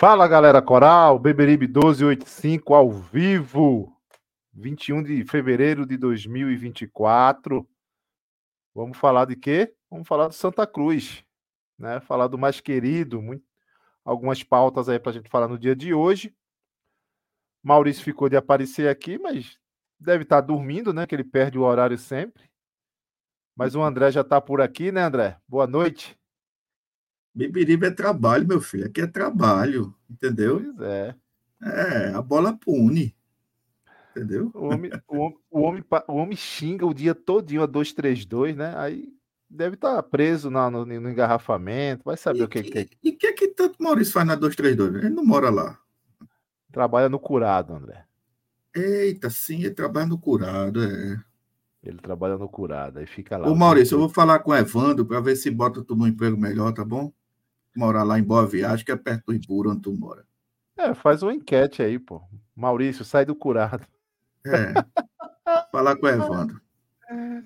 Fala galera coral, Beberibe 1285 ao vivo, 21 de fevereiro de 2024. Vamos falar de quê? Vamos falar do Santa Cruz, né? Falar do mais querido, muito, algumas pautas aí para a gente falar no dia de hoje. Maurício ficou de aparecer aqui, mas deve estar dormindo, né? Que ele perde o horário sempre. Mas o André já está por aqui, né, André? Boa noite. Beberibe é trabalho, meu filho. Aqui é trabalho, entendeu? Pois é. É, a bola pune. Entendeu? O homem, o, homem, o, homem, o homem xinga o dia todinho a 232, né? Aí deve estar preso no, no, no engarrafamento, vai saber E o que, que, que e que é que tanto Maurício faz na 232? Ele não mora lá. trabalha no curado, André. Eita, sim, ele trabalha no curado, é. Ele trabalha no curado, aí fica lá. Ô, Maurício, eu vou falar com o Evandro para ver se bota tu num emprego melhor, tá bom? Morar lá em Boa Viagem, que é perto do Ibura, onde tu mora. É, faz uma enquete aí, pô. Maurício, sai do curado. É. falar com o Evandro.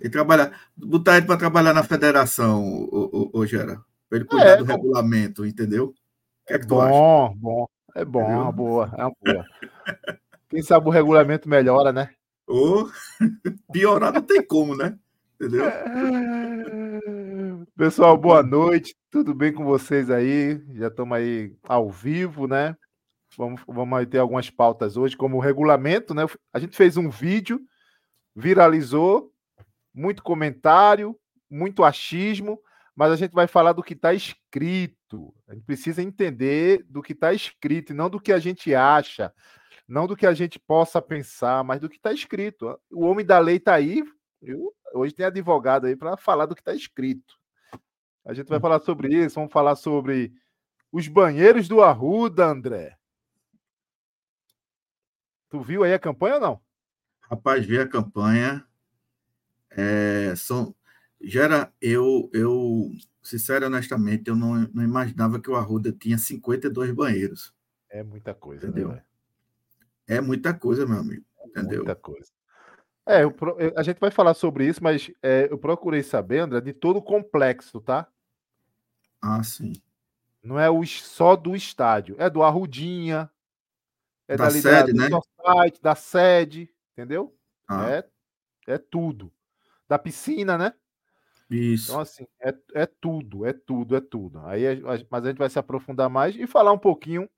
E trabalhar, botar ele para trabalhar na federação, ô, ô, ô Gera. Ele cuidar É, do bom. regulamento, entendeu? O que é que tu acha? Bom, bom. É bom, é uma boa, é uma boa. Quem sabe o regulamento melhora, né? Ou piorar não tem como, né? Entendeu? Pessoal, boa noite. Tudo bem com vocês aí? Já estamos aí ao vivo, né? Vamos, vamos ter algumas pautas hoje, como o regulamento, né? A gente fez um vídeo, viralizou, muito comentário, muito achismo, mas a gente vai falar do que está escrito. A gente precisa entender do que está escrito e não do que a gente acha, não do que a gente possa pensar, mas do que está escrito. O homem da lei está aí. viu? Hoje tem advogado aí para falar do que está escrito. A gente vai falar sobre isso, vamos falar sobre os banheiros do Arruda, André. Tu viu aí a campanha ou não? Rapaz, vi a campanha. É, são, Gera, eu, eu, sincero e honestamente, eu não, não imaginava que o Arruda tinha 52 banheiros. É muita coisa, Entendeu? né? É muita coisa, meu amigo. Entendeu? Muita coisa. É, eu a gente vai falar sobre isso, mas é, eu procurei saber, André, de todo o complexo, tá? Ah, sim. Não é o, só do estádio, é do Arrudinha, é Da dali sede, do né? society, da sede, entendeu? Ah, É, é tudo. Da piscina, né? Isso. Então, assim, é, é tudo, é tudo, é tudo. Aí, mas a gente vai se aprofundar mais e falar um pouquinho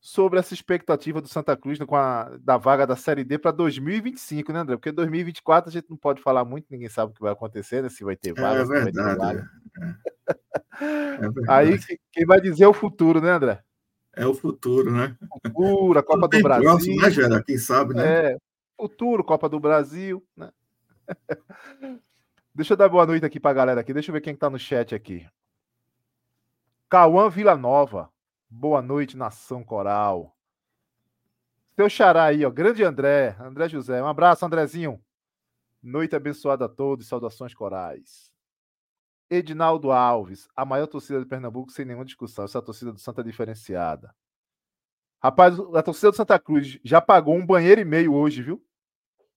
sobre essa expectativa do Santa Cruz né, com a, da vaga da Série D para 2025, né, André? Porque 2024 a gente não pode falar muito, ninguém sabe o que vai acontecer, né? Se vai ter vaga, É vai ter verdade. vaga. É, é verdade. Aí que- quem vai dizer é o futuro, né, André? É o futuro, né? Futuro, a Copa do Brasil. próximo, né, Gera? Quem sabe, né? É, futuro, Copa do Brasil, né? Deixa eu dar boa noite aqui pra galera aqui. Deixa eu ver quem tá no chat aqui. Cauã Villanova. Boa noite, nação coral. Seu xará aí, ó. Grande André. André José. Um abraço, Andrezinho. Noite abençoada a todos. Saudações corais. Edinaldo Alves. A maior torcida de Pernambuco, sem nenhuma discussão. Essa é a torcida do Santa diferenciada. Rapaz, a torcida do Santa Cruz já pagou um banheiro e meio hoje, viu?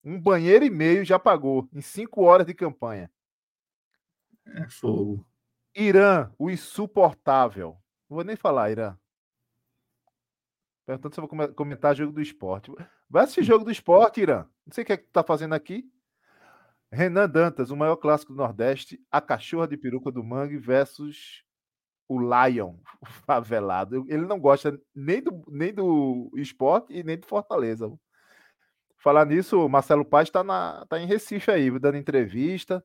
Um banheiro e meio já pagou em cinco horas de campanha. É fogo. Irã, o insuportável. Não vou nem falar, Irã. Perguntando se eu vou comentar jogo do esporte. Vai assistir jogo do esporte, Irã. Não sei o que é que tu tá fazendo aqui. Renan Dantas, o maior clássico do Nordeste, a cachorra de peruca do Mangue versus o Lion, o favelado. Ele não gosta nem do, nem do esporte e nem do Fortaleza. Falar nisso, o Marcelo Paz está tá em Recife aí, dando entrevista.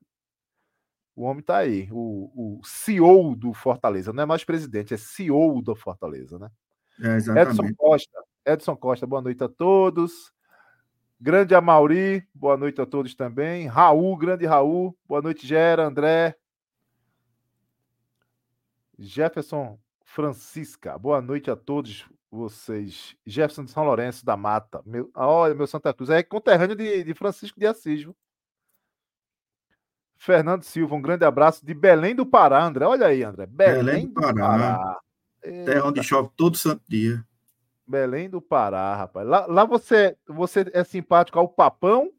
O homem está aí, o, o CEO do Fortaleza. Não é mais presidente, é CEO do Fortaleza, né? É, Edson Costa. Edson Costa, boa noite a todos. Grande Amauri, boa noite a todos também. Raul, grande Raul, boa noite, Gera, André. Jefferson Francisca, boa noite a todos vocês. Jefferson de São Lourenço da Mata, meu, olha, meu Santa Cruz, é conterrâneo de, de Francisco de Assis. Viu? Fernando Silva, um grande abraço de Belém do Pará, André. Olha aí, André. Belém, Belém do Pará. Pará. Terra onde chove todo santo dia. Belém do Pará, rapaz. Lá, lá você, você é simpático ao Papão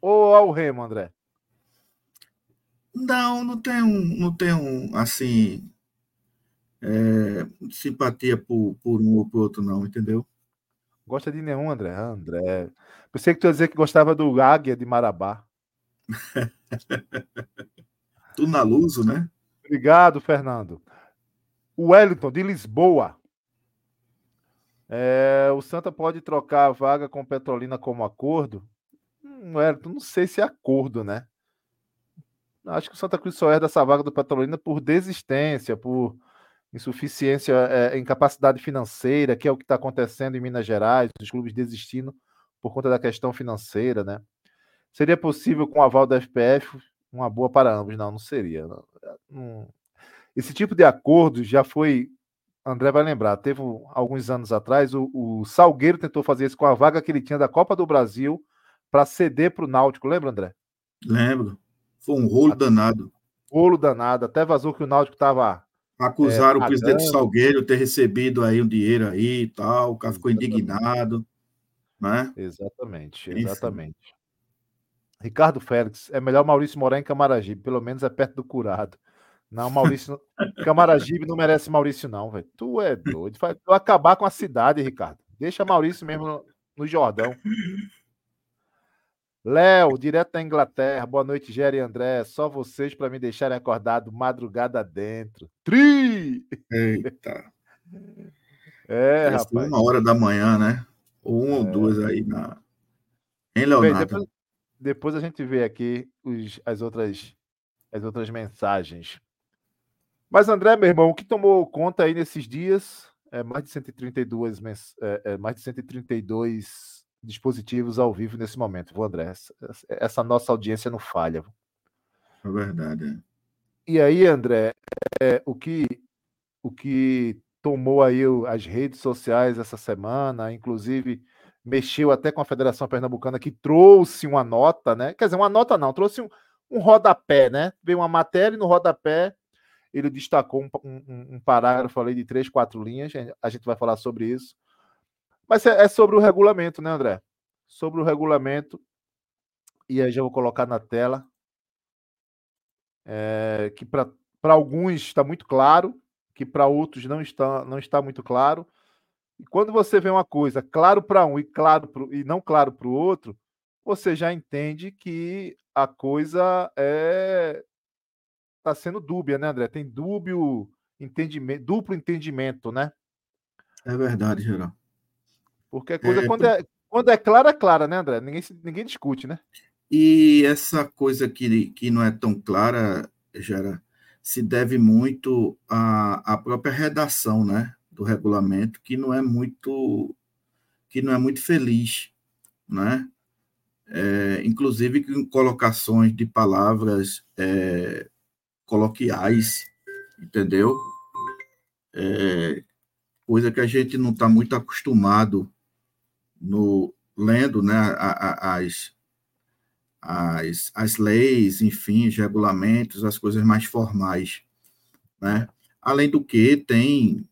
ou ao Remo, André? Não, não um, não um assim, é, simpatia por, por um ou por outro, não, entendeu? Gosta de nenhum, André? Ah, André. Pensei que tu ia dizer que gostava do Águia de Marabá. tu na Luso, né? Obrigado, Fernando. O Wellington, de Lisboa. É, o Santa pode trocar a vaga com Petrolina como acordo? Hum, Wellington, não sei se é acordo, né? Acho que o Santa Cruz só é dessa vaga do Petrolina por desistência, por insuficiência, é, incapacidade financeira, que é o que está acontecendo em Minas Gerais, os clubes desistindo por conta da questão financeira, né? Seria possível, com o aval da FPF, uma boa para ambos? Não, não seria. Não. Esse tipo de acordo já foi. André vai lembrar, teve alguns anos atrás, o, o Salgueiro tentou fazer isso com a vaga que ele tinha da Copa do Brasil para ceder para o Náutico. Lembra, André? Lembro. Foi um rolo danado. Rolo danado. Até vazou que o Náutico estava Acusaram é, o presidente Salgueiro ter recebido aí um dinheiro aí e tal, o cara ficou indignado, né? Exatamente, exatamente. Enfim. Ricardo Félix, é melhor Maurício morar em Camaragibe, pelo menos é perto do curado. Não, Maurício, Camaragibe não merece Maurício não, velho. Tu é doido, vai acabar com a cidade, Ricardo. Deixa Maurício mesmo no, no Jordão. Léo, direto da Inglaterra. Boa noite, Jerry e André. Só vocês para me deixarem acordado madrugada dentro. Tri! Eita. É, rapaz. Uma hora da manhã, né? Ou uma é. ou duas aí na. Em Leonardo. Bem, depois, depois, a gente vê aqui os, as, outras, as outras mensagens. Mas, André, meu irmão, o que tomou conta aí nesses dias? É mais de 132, é, é, mais de 132 dispositivos ao vivo nesse momento, viu, André? Essa, essa nossa audiência não falha. É verdade. É. E aí, André, é, o que o que tomou aí as redes sociais essa semana, inclusive mexeu até com a Federação Pernambucana, que trouxe uma nota, né? Quer dizer, uma nota não, trouxe um, um rodapé, né? Veio uma matéria e no rodapé ele destacou um, um, um parágrafo ali de três, quatro linhas. A gente vai falar sobre isso mas é, é sobre o regulamento, né, André? Sobre o regulamento. E aí já vou colocar na tela. É, que para alguns está muito claro, que para outros não está, não está muito claro. E quando você vê uma coisa claro para um e claro pro, e não claro para o outro, você já entende que a coisa é está sendo dúbia, né, André? Tem dúbio entendimento, duplo entendimento, né? É verdade, Geraldo. Porque a coisa, é, quando, é, quando é clara, é clara, né, André? Ninguém, ninguém discute, né? E essa coisa que, que não é tão clara, Gera, se deve muito à, à própria redação né, do regulamento, que não é muito que não é muito feliz, né? É, inclusive com colocações de palavras é, coloquiais, entendeu? É, coisa que a gente não está muito acostumado no lendo né, as, as, as leis, enfim, os regulamentos, as coisas mais formais. Né? Além do que, tem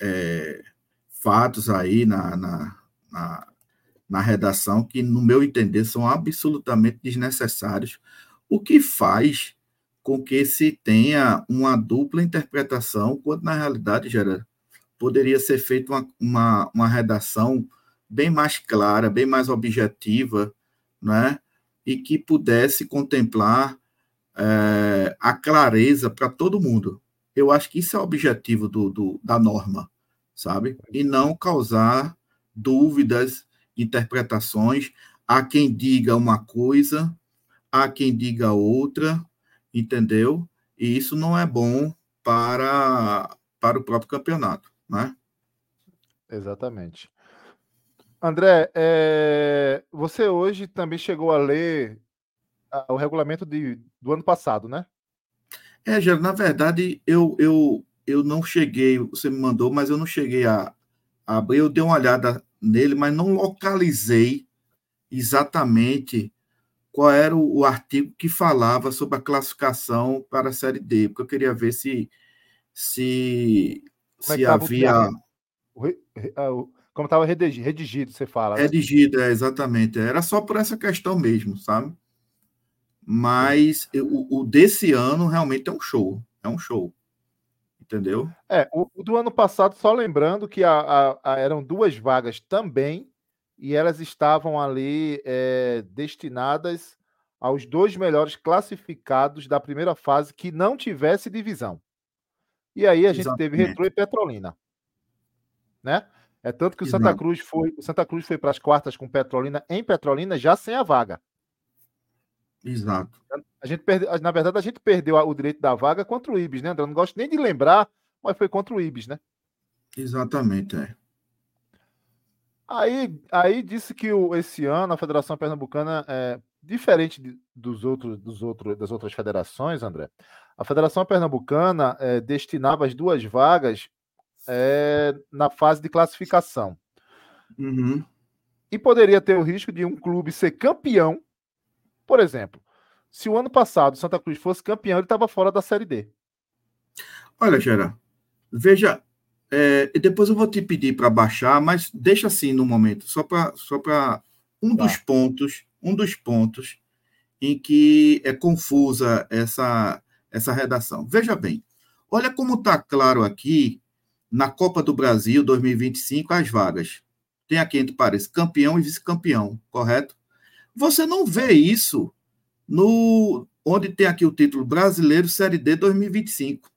é, fatos aí na, na, na, na redação que, no meu entender, são absolutamente desnecessários, o que faz com que se tenha uma dupla interpretação, quando na realidade, Gera, poderia ser feita uma, uma, uma redação bem mais clara, bem mais objetiva, né? e que pudesse contemplar é, a clareza para todo mundo. Eu acho que isso é o objetivo do, do, da norma, sabe? E não causar dúvidas, interpretações. Há quem diga uma coisa, há quem diga outra, entendeu? E isso não é bom para, para o próprio campeonato, né? Exatamente. André, é, você hoje também chegou a ler o regulamento de, do ano passado, né? É, já na verdade, eu, eu, eu não cheguei, você me mandou, mas eu não cheguei a, a abrir, eu dei uma olhada nele, mas não localizei exatamente qual era o, o, artigo que falava sobre a classificação para a Série D, porque eu queria ver se, se, é se havia... O, o, como estava redigido, redigido, você fala. Né? Redigido, é, exatamente. Era só por essa questão mesmo, sabe? Mas o, o, desse ano realmente é um show. É um show. Entendeu? É, o, o do ano passado, só lembrando que a, a, a, eram duas vagas também, e elas estavam ali é, destinadas aos dois melhores classificados da primeira fase que não tivesse divisão. E aí a gente Exatamente. teve Retro e Petrolina. Né? É tanto que o Santa Cruz foi, o Santa Cruz foi para as quartas com Petrolina em Petrolina já sem a vaga. Exato. A gente perde, na verdade, a gente perdeu o direito da vaga contra o Ibis, né, André? Eu não gosto nem de lembrar, mas foi contra o Ibis, né? Exatamente, é. Aí, aí disse que o, esse ano a Federação Pernambucana é diferente de, dos outros, dos outros, das outras federações, André. A Federação Pernambucana é, destinava as duas vagas é, na fase de classificação. Uhum. E poderia ter o risco de um clube ser campeão. Por exemplo, se o ano passado o Santa Cruz fosse campeão, ele estava fora da Série D. Olha, Gera, veja, é, depois eu vou te pedir para baixar, mas deixa assim no momento, só para só um tá. dos pontos, um dos pontos em que é confusa essa essa redação. Veja bem, olha como está claro aqui na Copa do Brasil 2025 as vagas. Tem aqui entre parênteses campeão e vice-campeão, correto? Você não vê isso no onde tem aqui o título Brasileiro Série D 2025.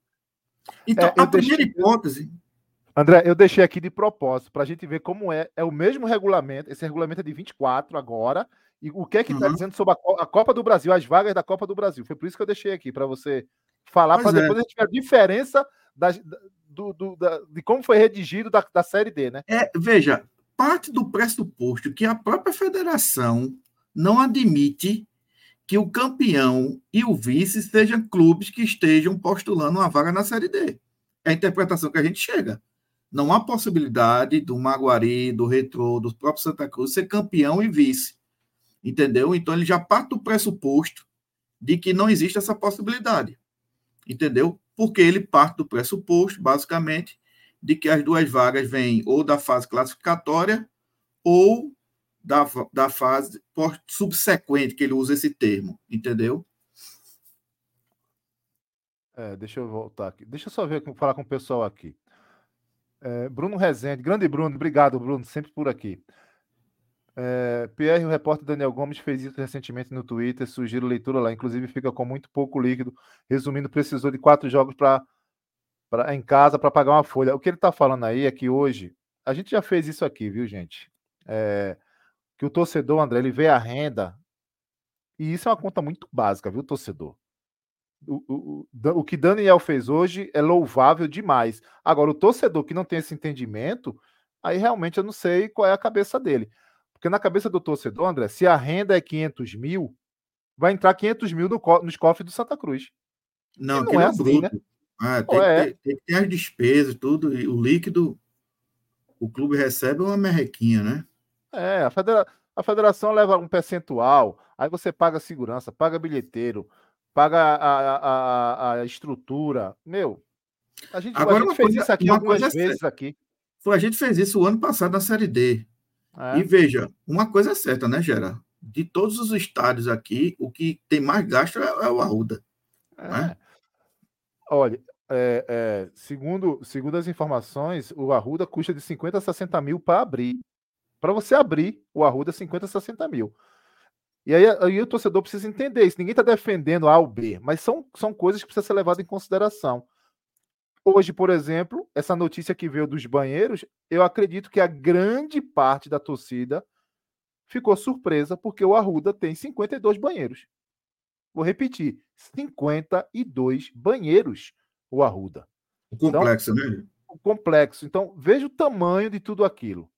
Então, é, a primeira deixei... hipótese. André, eu deixei aqui de propósito para a gente ver como é. É o mesmo regulamento, esse regulamento é de 24 agora. E o que é que está uhum. dizendo sobre a, Copa do Brasil, as vagas da Copa do Brasil? Foi por isso que eu deixei aqui, para você falar, para depois é. a gente ver a diferença das, do, do, da, de como foi redigido da, da Série D, né? É, veja, parte do pressuposto que a própria federação não admite que o campeão e o vice sejam clubes que estejam postulando uma vaga na Série D. É a interpretação que a gente chega. Não há possibilidade do Maguari, do Retrô, do próprio Santa Cruz ser campeão e vice. Entendeu? Então ele já parte do pressuposto de que não existe essa possibilidade. Entendeu? porque ele parte do pressuposto, basicamente, de que as duas vagas vêm ou da fase classificatória ou da, da fase subsequente, que ele usa esse termo, entendeu? É, deixa eu voltar aqui. Deixa eu só ver, falar com o pessoal aqui. É, Bruno Rezende, grande Bruno, obrigado, Bruno, sempre por aqui. É, o repórter Daniel Gomes, fez isso recentemente no Twitter. Sugiro leitura lá. Inclusive, fica com muito pouco líquido. Resumindo, precisou de quatro jogos para em casa para pagar uma folha. O que ele está falando aí é que hoje a gente já fez isso aqui, viu, gente? É, que o torcedor, André, ele vê a renda e isso é uma conta muito básica, viu, torcedor? O, o, o, que Daniel fez hoje é louvável demais. Agora, o torcedor que não tem esse entendimento, aí realmente eu não sei qual é a cabeça dele. Porque na cabeça do torcedor, André, se a renda é 500 mil, vai entrar 500 mil no co nos cofres do Santa Cruz. Não, não é, é assim, bruto. né? Ah, tem, é. que ter, tem, que ter, as despesas, tudo, e o líquido, o clube recebe uma merrequinha, né? É, a, federa a federação leva um percentual, aí você paga segurança, paga bilheteiro, paga a, a, a, estrutura. Meu, a gente, Agora, a gente fez coisa, isso aqui algumas é vezes aqui. Foi, a gente fez isso o ano passado na Série D. É. E veja, uma coisa é certa, né, Gera? De todos os estádios aqui, o que tem mais gasto é, é o Arruda. É. Né? Olha, é, é, segundo, segundo as informações, o Arruda custa de 50 a 60 mil para abrir. Para você abrir o Arruda, 50 a 60 mil. E aí, aí o torcedor precisa entender isso. Ninguém está defendendo A ou B, mas são, são coisas que precisam ser levadas em consideração. Hoje, por exemplo, essa notícia que veio dos banheiros, eu acredito que a grande parte da torcida ficou surpresa porque o Arruda tem 52 banheiros. Vou repetir: 52 banheiros o Arruda. O complexo, então, né? O complexo. Então, veja o tamanho de tudo aquilo.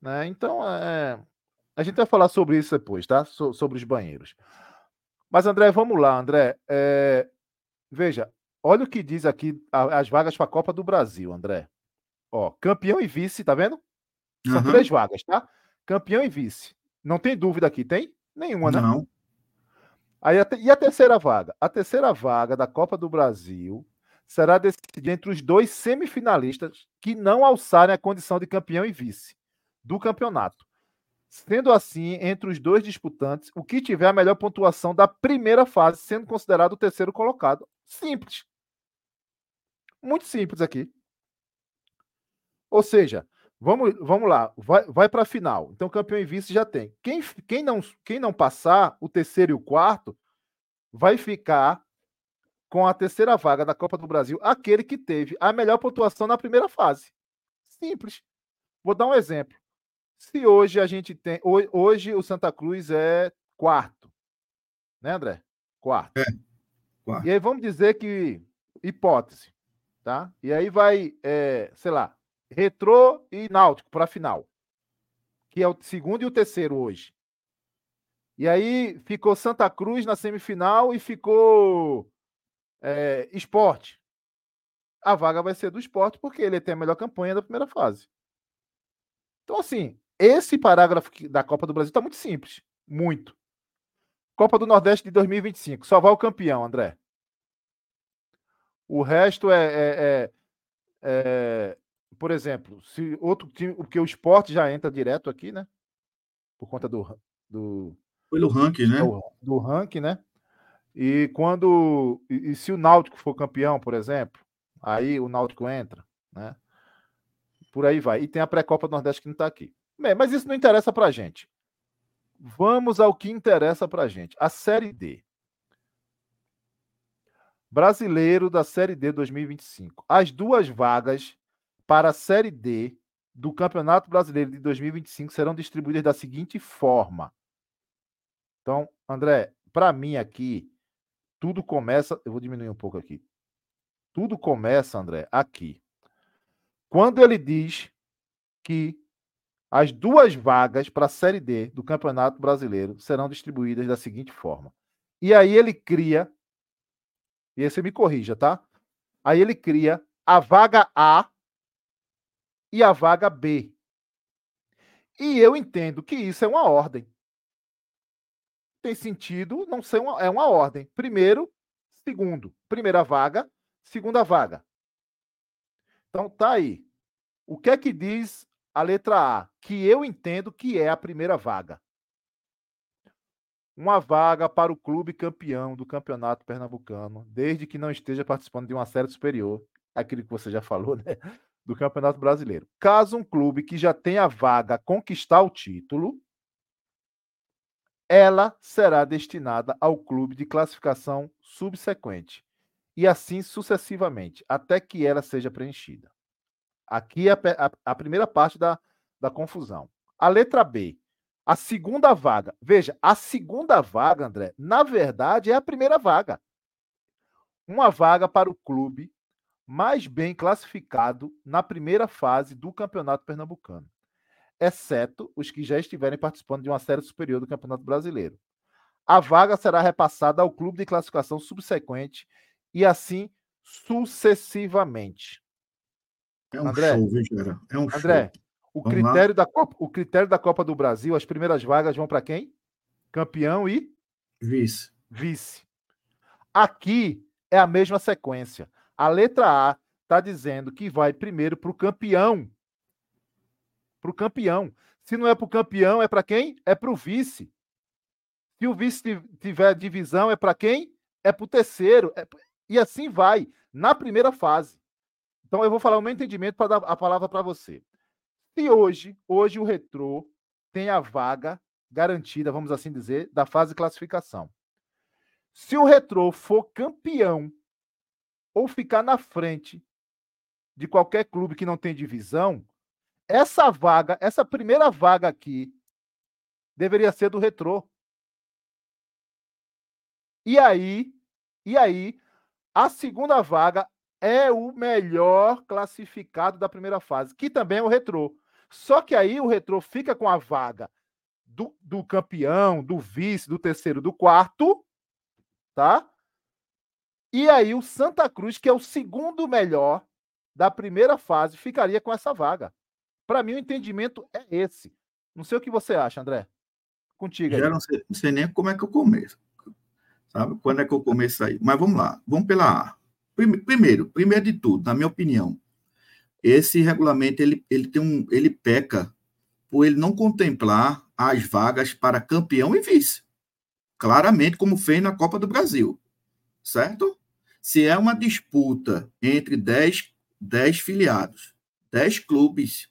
Né? Então, é, a gente vai falar sobre isso depois, tá? So, sobre os banheiros. Mas, André, vamos lá, André. É... Veja, olha o que diz aqui as vagas para a Copa do Brasil, André. Ó, campeão e vice, tá vendo? São uhum. três vagas, tá? Campeão e vice. Não tem dúvida aqui, tem? Nenhuma, né? Não. Aí, a. E a terceira vaga? A terceira vaga da Copa do Brasil será decidida entre os dois semifinalistas que não alçarem a condição de campeão e vice do campeonato. Sendo assim, entre os dois disputantes, o que tiver a melhor pontuação da primeira fase, sendo considerado o terceiro colocado. Simples. Muito simples aqui. Ou seja, vamos, vamos lá, vai, vai para a final. Então, campeão e vice já tem. Quem, quem, não, quem não passar, o terceiro e o quarto, vai ficar com a terceira vaga da Copa do Brasil, aquele que teve a melhor pontuação na primeira fase. Simples. Vou dar um exemplo. Se hoje a gente tem. Hoje o Santa Cruz é quarto. Né, André? Quarto. É. quarto. E aí vamos dizer que. Hipótese. Tá? E aí vai, é, sei lá, Retrô e Náutico para a final. Que é o segundo e o terceiro hoje. E aí ficou Santa Cruz na semifinal e ficou é, esporte. A vaga vai ser do esporte porque ele tem a melhor campanha da primeira fase. Então, assim, esse parágrafo da Copa do Brasil está muito simples. Muito. Copa do Nordeste de 2025. Só vai o campeão, André. O resto é, é, é, é, por exemplo, se outro time, porque o esporte já entra direto aqui, né? Por conta do. do Pelo ranking, né? Do, do ranking, né? E quando. E, e, se o Náutico for campeão, por exemplo, aí o Náutico entra, né? Por aí vai. E tem a pré-copa do Nordeste que não está aqui. Bem, mas isso não interessa para a gente. Vamos ao que interessa para a gente. A Série D. Brasileiro da Série D 2025. As duas vagas para a Série D do Campeonato Brasileiro de 2025 serão distribuídas da seguinte forma. Então, André, para mim aqui, tudo começa. Eu vou diminuir um pouco aqui. Tudo começa, André, aqui. Quando ele diz que as duas vagas para a Série D do Campeonato Brasileiro serão distribuídas da seguinte forma. E aí ele cria, e aí você me corrija, tá? Aí ele cria a vaga A e a vaga B. E eu entendo que isso é uma ordem. Tem sentido não ser uma, é uma ordem. Primeiro, segundo. Primeira vaga, segunda vaga. Então tá aí. O que é que diz a letra A, que eu entendo que é a primeira vaga. Uma vaga para o clube campeão do Campeonato Pernambucano, desde que não esteja participando de uma série superior, aquilo que você já falou, né? Do Campeonato Brasileiro. Caso um clube que já tenha vaga conquistar o título, ela será destinada ao clube de classificação subsequente, e assim sucessivamente, até que ela seja preenchida. Aqui é a, a, a primeira parte da, da confusão. A letra B, a segunda vaga. Veja, a segunda vaga, André, na verdade é a primeira vaga. Uma vaga para o clube mais bem classificado na primeira fase do Campeonato Pernambucano, exceto os que já estiverem participando de uma série superior do Campeonato Brasileiro. A vaga será repassada ao clube de classificação subsequente e assim sucessivamente. É um André, show, viu, Gera? É um André, show. O critério, da Copa, o critério da Copa do Brasil, as primeiras vagas vão para quem? Campeão e vice. Vice. Aqui é a mesma sequência. A letra A está dizendo que vai primeiro para o campeão para o campeão. Se não é para o campeão, é para quem? É para o vice. Se o vice tiver divisão, é para quem? É para o terceiro. É... E assim vai, na primeira fase. Então eu vou falar o meu entendimento para dar a palavra para você. Se hoje, hoje o Retrô tem a vaga garantida, vamos assim dizer, da fase de classificação. Se o Retrô for campeão ou ficar na frente de qualquer clube que não tem divisão, essa vaga, essa primeira vaga aqui, deveria ser do Retrô. E aí, e aí, a segunda vaga é o melhor classificado da primeira fase, que também é o Retrô. Só que aí o Retrô fica com a vaga do, do campeão, do vice, do terceiro, do quarto, tá? E aí o Santa Cruz, que é o segundo melhor da primeira fase, ficaria com essa vaga. Para mim, o entendimento é esse. Não sei o que você acha, André. Contigo. Já não sei, não sei nem como é que eu começo. Sabe? Quando é que eu começo aí? Mas vamos lá. Vamos pela A. Primeiro, primeiro de tudo, na minha opinião, esse regulamento ele, ele tem um ele peca por ele não contemplar as vagas para campeão e vice. Claramente, como fez na Copa do Brasil. Certo? Se é uma disputa entre 10, 10 filiados, 10 clubes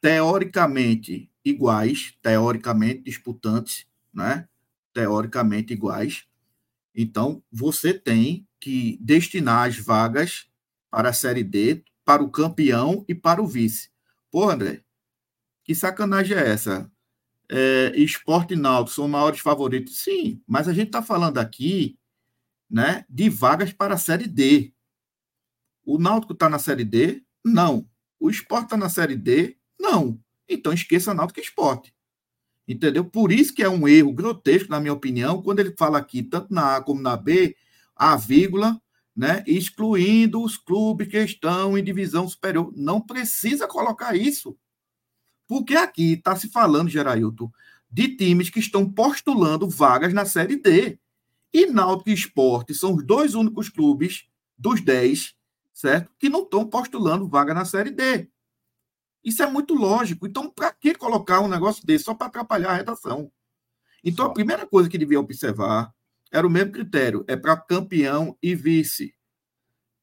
teoricamente iguais, teoricamente disputantes, né? Teoricamente iguais. Então, você tem que destinar as vagas para a Série D, para o campeão e para o vice. Pô, André, que sacanagem é essa? É, esporte e Náutico são maiores favoritos? Sim, mas a gente está falando aqui né, de vagas para a Série D. O Náutico está na Série D? Não. O Esporte está na Série D? Não. Então esqueça Náutico e Esporte. Entendeu? Por isso que é um erro grotesco, na minha opinião, quando ele fala aqui, tanto na A como na B, a vírgula, né, excluindo os clubes que estão em divisão superior. Não precisa colocar isso. Porque aqui está se falando, Gerailton, de times que estão postulando vagas na Série D. E Náutico Esporte são os dois únicos clubes dos 10, certo? Que não estão postulando vaga na Série D. Isso é muito lógico. Então, para que colocar um negócio desse só para atrapalhar a redação? Então, a primeira coisa que devia observar era o mesmo critério: é para campeão e vice.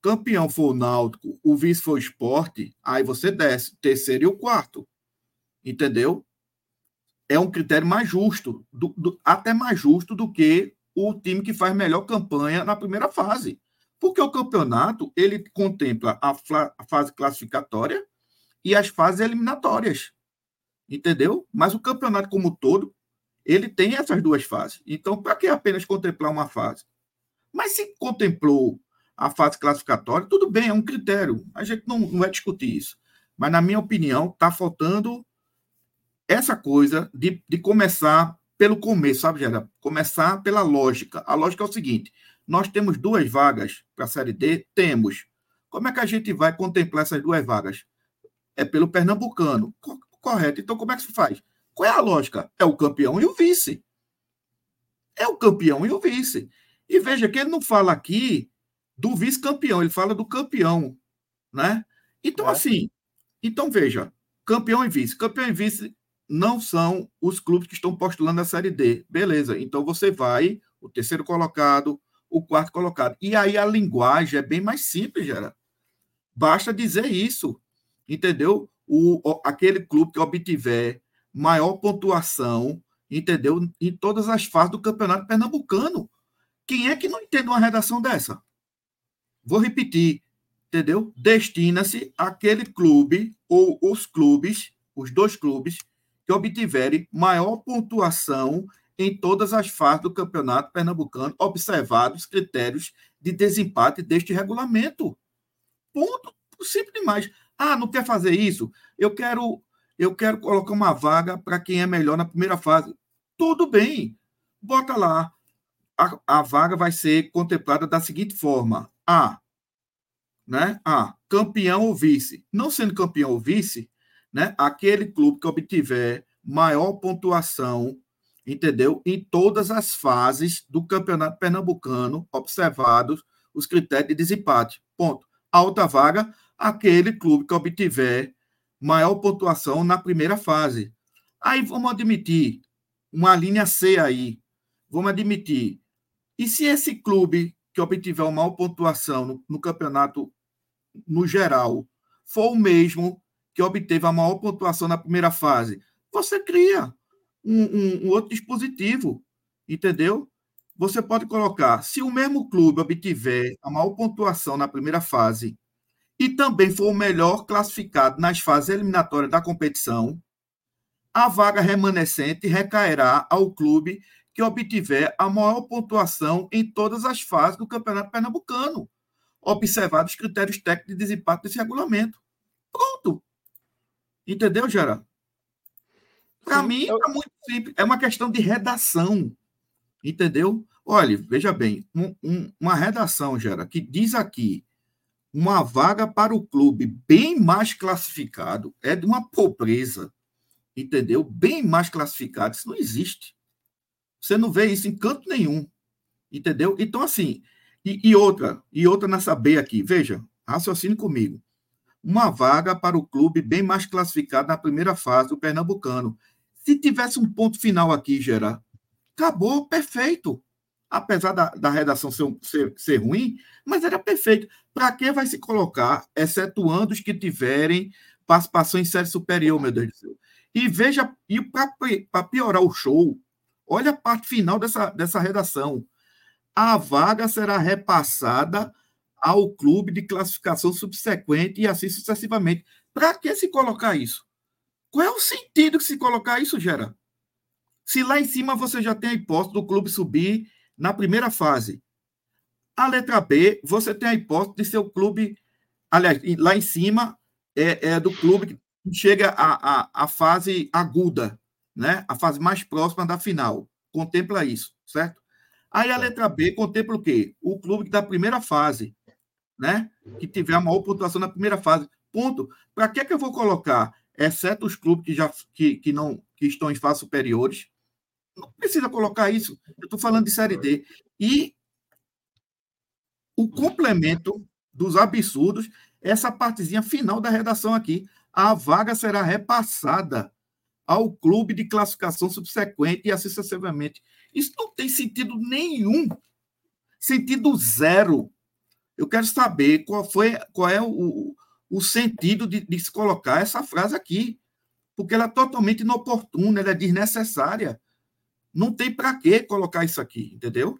Campeão for o Náutico, o vice for o esporte, aí você desce, terceiro e o quarto. Entendeu? É um critério mais justo, do, do, até mais justo do que o time que faz melhor campanha na primeira fase. Porque o campeonato, ele contempla a, a fase classificatória e as fases eliminatórias. Entendeu? Mas o campeonato como um todo, ele tem essas duas fases. Então, para que apenas contemplar uma fase? Mas se contemplou a fase classificatória, tudo bem, é um critério. A gente não, não vai discutir isso. Mas, na minha opinião, está faltando essa coisa de, de começar pelo começo, sabe, Gera? Começar pela lógica. A lógica é o seguinte: nós temos duas vagas para a Série D? Temos. Como é que a gente vai contemplar essas duas vagas? É pelo Pernambucano. Correto. Então, como é que se faz? Qual é a lógica? É o campeão e o vice. É o campeão e o vice. E veja que ele não fala aqui do vice-campeão, ele fala do campeão, né? Então, é. assim, então veja, campeão e vice. Campeão e vice não são os clubes que estão postulando a Série D. Beleza, então você vai, o terceiro colocado, o quarto colocado. E aí a linguagem é bem mais simples, Gera. Basta dizer isso, entendeu? O, aquele clube que obtiver maior pontuação, entendeu? Em todas as fases do campeonato pernambucano. Quem é que não entende uma redação dessa? Vou repetir, entendeu? Destina-se aquele clube ou os clubes, os dois clubes que obtiverem maior pontuação em todas as fases do campeonato pernambucano, observados critérios de desempate deste regulamento. Ponto. Simples demais. Ah, não quer fazer isso? Eu quero, eu quero colocar uma vaga para quem é melhor na primeira fase. Tudo bem. Bota lá. A, a vaga vai ser contemplada da seguinte forma: A, né? A, campeão ou vice. Não sendo campeão ou vice, né? Aquele clube que obtiver maior pontuação, entendeu? Em todas as fases do Campeonato Pernambucano, observados os critérios de desempate. Ponto. A outra vaga, aquele clube que obtiver maior pontuação na primeira fase. Aí vamos admitir uma linha C aí. Vamos admitir. E se esse clube que obtiver uma maior pontuação no, no campeonato no geral for o mesmo que obteve a maior pontuação na primeira fase, você cria um, um, um outro dispositivo, entendeu? Você pode colocar, se o mesmo clube obtiver a maior pontuação na primeira fase e também for o melhor classificado nas fases eliminatórias da competição, a vaga remanescente recairá ao clube que obtiver a maior pontuação em todas as fases do Campeonato Pernambucano, observados os critérios técnicos de desempate desse regulamento. Pronto. Entendeu, Gerard? Para mim, eu... é muito simples. É uma questão de redação. Entendeu? Olha, veja bem, um, um, uma redação, Gera, que diz aqui uma vaga para o clube bem mais classificado é de uma pobreza. Entendeu? Bem mais classificado. Isso não existe. Você não vê isso em canto nenhum. Entendeu? Então, assim, e, e outra, e outra nessa B aqui, veja, raciocine comigo. Uma vaga para o clube bem mais classificado na primeira fase do Pernambucano. Se tivesse um ponto final aqui, Gerard, acabou, perfeito. Apesar da, da redação ser, ser, ser ruim, mas era perfeito. Para que vai se colocar, excetuando os que tiverem participação em série superior, meu Deus do céu? E veja, e para piorar o show, olha a parte final dessa, dessa redação. A vaga será repassada ao clube de classificação subsequente e assim sucessivamente. Para que se colocar isso? Qual é o sentido que se colocar isso, Gera? Se lá em cima você já tem a hipótese do clube subir na primeira fase. A letra B, você tem a hipótese de seu clube, aliás, lá em cima é, é do clube que chega à, à, à fase aguda, né? a fase mais próxima da final. Contempla isso, certo? Aí a letra B contempla o quê? O clube da primeira fase, né? Que tiver a maior pontuação na primeira fase. Ponto. Para que, que eu vou colocar exceto os clubes que já que, que não que estão em fases superiores. Não precisa colocar isso. Eu estou falando de série D. E o complemento dos absurdos, essa partezinha final da redação aqui. A vaga será repassada ao clube de classificação subsequente e assim sucessivamente. Isso não tem sentido nenhum. Sentido zero. Eu quero saber qual foi qual é o, o sentido de, de, se colocar essa frase aqui, porque ela é totalmente inoportuna, ela é desnecessária. Não tem para que colocar isso aqui, entendeu?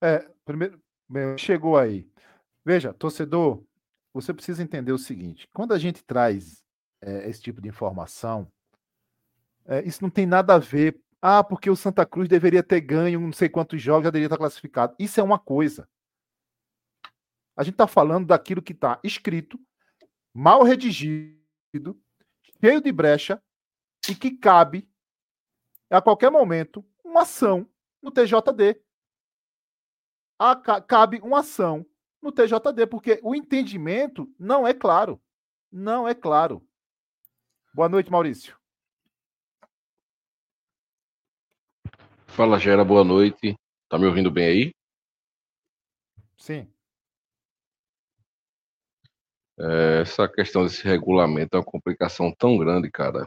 É, primeiro, chegou aí. Veja, torcedor, você precisa entender o seguinte: quando a gente traz é, esse tipo de informação, é, isso não tem nada a ver. Ah, porque o Santa Cruz deveria ter ganho não sei quantos jogos, já deveria estar classificado. Isso é uma coisa. A gente está falando daquilo que está escrito, mal redigido, cheio de brecha e que cabe a qualquer momento uma ação no TJD. Cabe uma ação no TJD, porque o entendimento não é claro. Não é claro. Boa noite, Maurício. Fala, Gera, boa noite. Tá me ouvindo bem aí? Sim. É, essa questão desse regulamento é uma complicação tão grande, cara.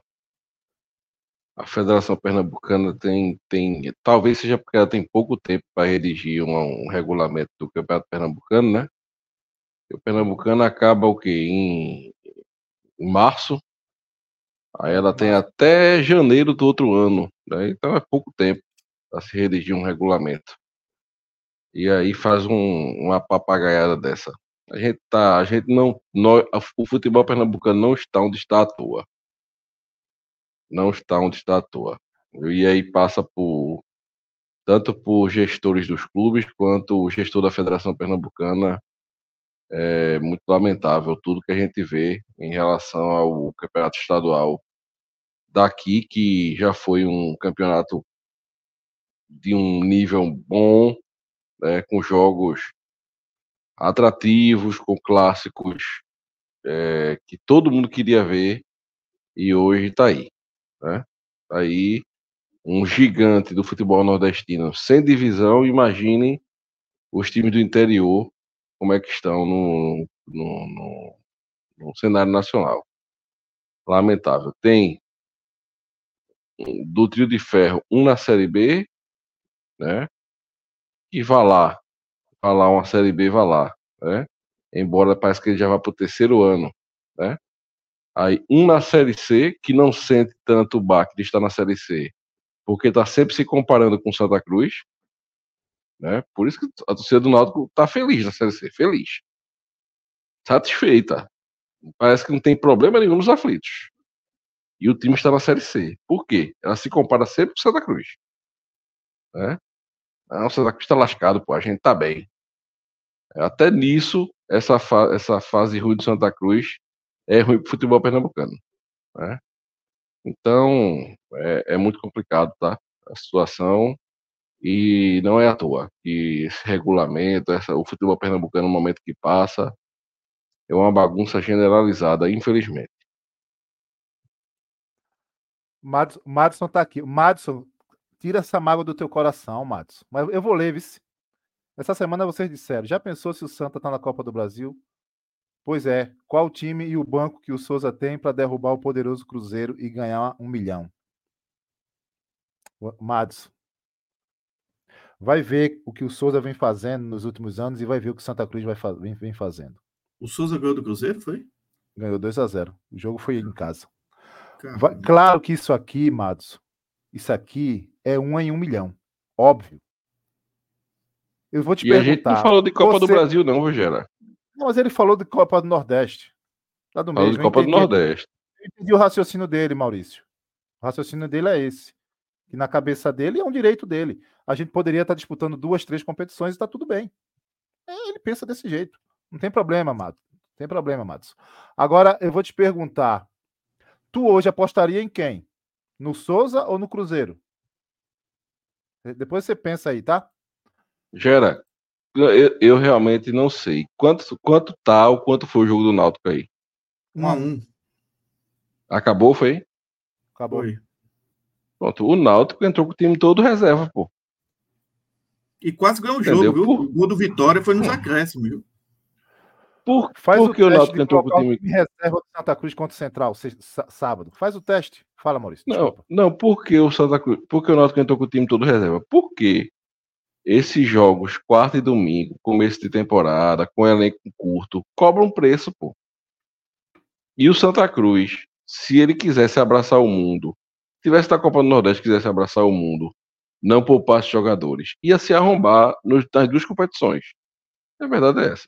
A Federação Pernambucana tem, tem talvez seja porque ela tem pouco tempo para redigir um, um, regulamento do Campeonato Pernambucano, né? E o Pernambucano acaba o quê? Em, em março. Aí ela tem até janeiro do outro ano, né? Então é pouco tempo para se redigir um regulamento. E aí faz um, uma papagaiada dessa. A gente tá, a gente não, nós, o futebol pernambucano não está onde está à toa. Não está onde está à toa. E aí passa por tanto por gestores dos clubes quanto o gestor da Federação Pernambucana. É muito lamentável tudo que a gente vê em relação ao campeonato estadual daqui, que já foi um campeonato de um nível bom, né, com jogos atrativos, com clássicos é, que todo mundo queria ver e hoje está aí. Né? Tá aí um gigante do futebol nordestino sem divisão. Imaginem os times do interior como é que estão no, no, no, no cenário nacional. Lamentável. Tem do trio de ferro um na Série B, né? E vá lá, vá lá uma Série B, vá lá, né? Embora parece que ele já vá para o terceiro ano, né? Aí um na Série C, que não sente tanto o baque de estar na Série C, porque está sempre se comparando com Santa Cruz, né? Por isso que a torcida do Náutico está feliz na Série C, feliz. Satisfeita. Parece que não tem problema nenhum nos aflitos. E o time está na Série C. Por quê? Ela se compara sempre com Santa Cruz. Né? Não, o Santa Cruz está lascado, pô, a gente tá bem. Até nisso, essa, fa essa fase ruim do Santa Cruz é ruim para o futebol pernambucano. Né? Então, é, é, muito complicado, tá? A situação. E não é à toa que esse regulamento, essa, o futebol pernambucano, no momento que passa, é uma bagunça generalizada, infelizmente. Madison, Madison tá aqui. Madison, tira essa mágoa do teu coração, Madison. Mas eu vou ler, vice. Essa semana vocês disseram, já pensou se o Santa tá na Copa do Brasil? Pois é, qual o time e o banco que o Souza tem para derrubar o poderoso Cruzeiro e ganhar um milhão? Madison, vai ver o que o Souza vem fazendo nos últimos anos e vai ver o que o Santa Cruz vai fa vem, vem fazendo. O Souza ganhou do Cruzeiro, foi? Ganhou 2 a 0 O jogo foi em casa. Vai, claro que isso aqui, Mados, isso aqui é um em um milhão. Óbvio. Eu vou te e perguntar. A gente não falou de Copa você... do Brasil, não, Rogério. Não, mas ele falou de Copa do Nordeste. Tá do mesmo. de Copa do Nordeste. Eu entendi o raciocínio dele, Maurício. O raciocínio dele é esse. Que na cabeça dele é um direito dele. A gente poderia estar disputando duas, três competições e está tudo bem. É, ele pensa desse jeito. Não tem problema, Matos. Não tem problema, Matos. Agora, eu vou te perguntar. Tu hoje apostaria em quem? No Souza ou no Cruzeiro? Depois você pensa aí, tá? Gera, eu, eu realmente não sei. Quanto, quanto tá ou quanto foi o jogo do Náutico aí? Um a um. Acabou, foi? Acabou. Foi. Pronto, o Náutico entrou com o time todo reserva, pô. E quase ganhou o jogo, viu? Por... O gol do Vitória foi nos acréscimos, viu? Por, Faz por que o Náutico entrou com o time... time reserva do Santa Cruz contra o Central, sábado. Faz o teste. Fala, Maurício. Desculpa. Não, não, por que o Santa Cruz... Por que o Náutico entrou com o time todo reserva? Porque esses jogos, quarta e domingo, começo de temporada, com elenco curto, cobram preço, pô. E o Santa Cruz, se ele quisesse abraçar o mundo, tivesse da Copa do Nordeste, quisesse abraçar o mundo, não poupasse jogadores, ia se arrombar nos, nas duas competições. A verdade é essa.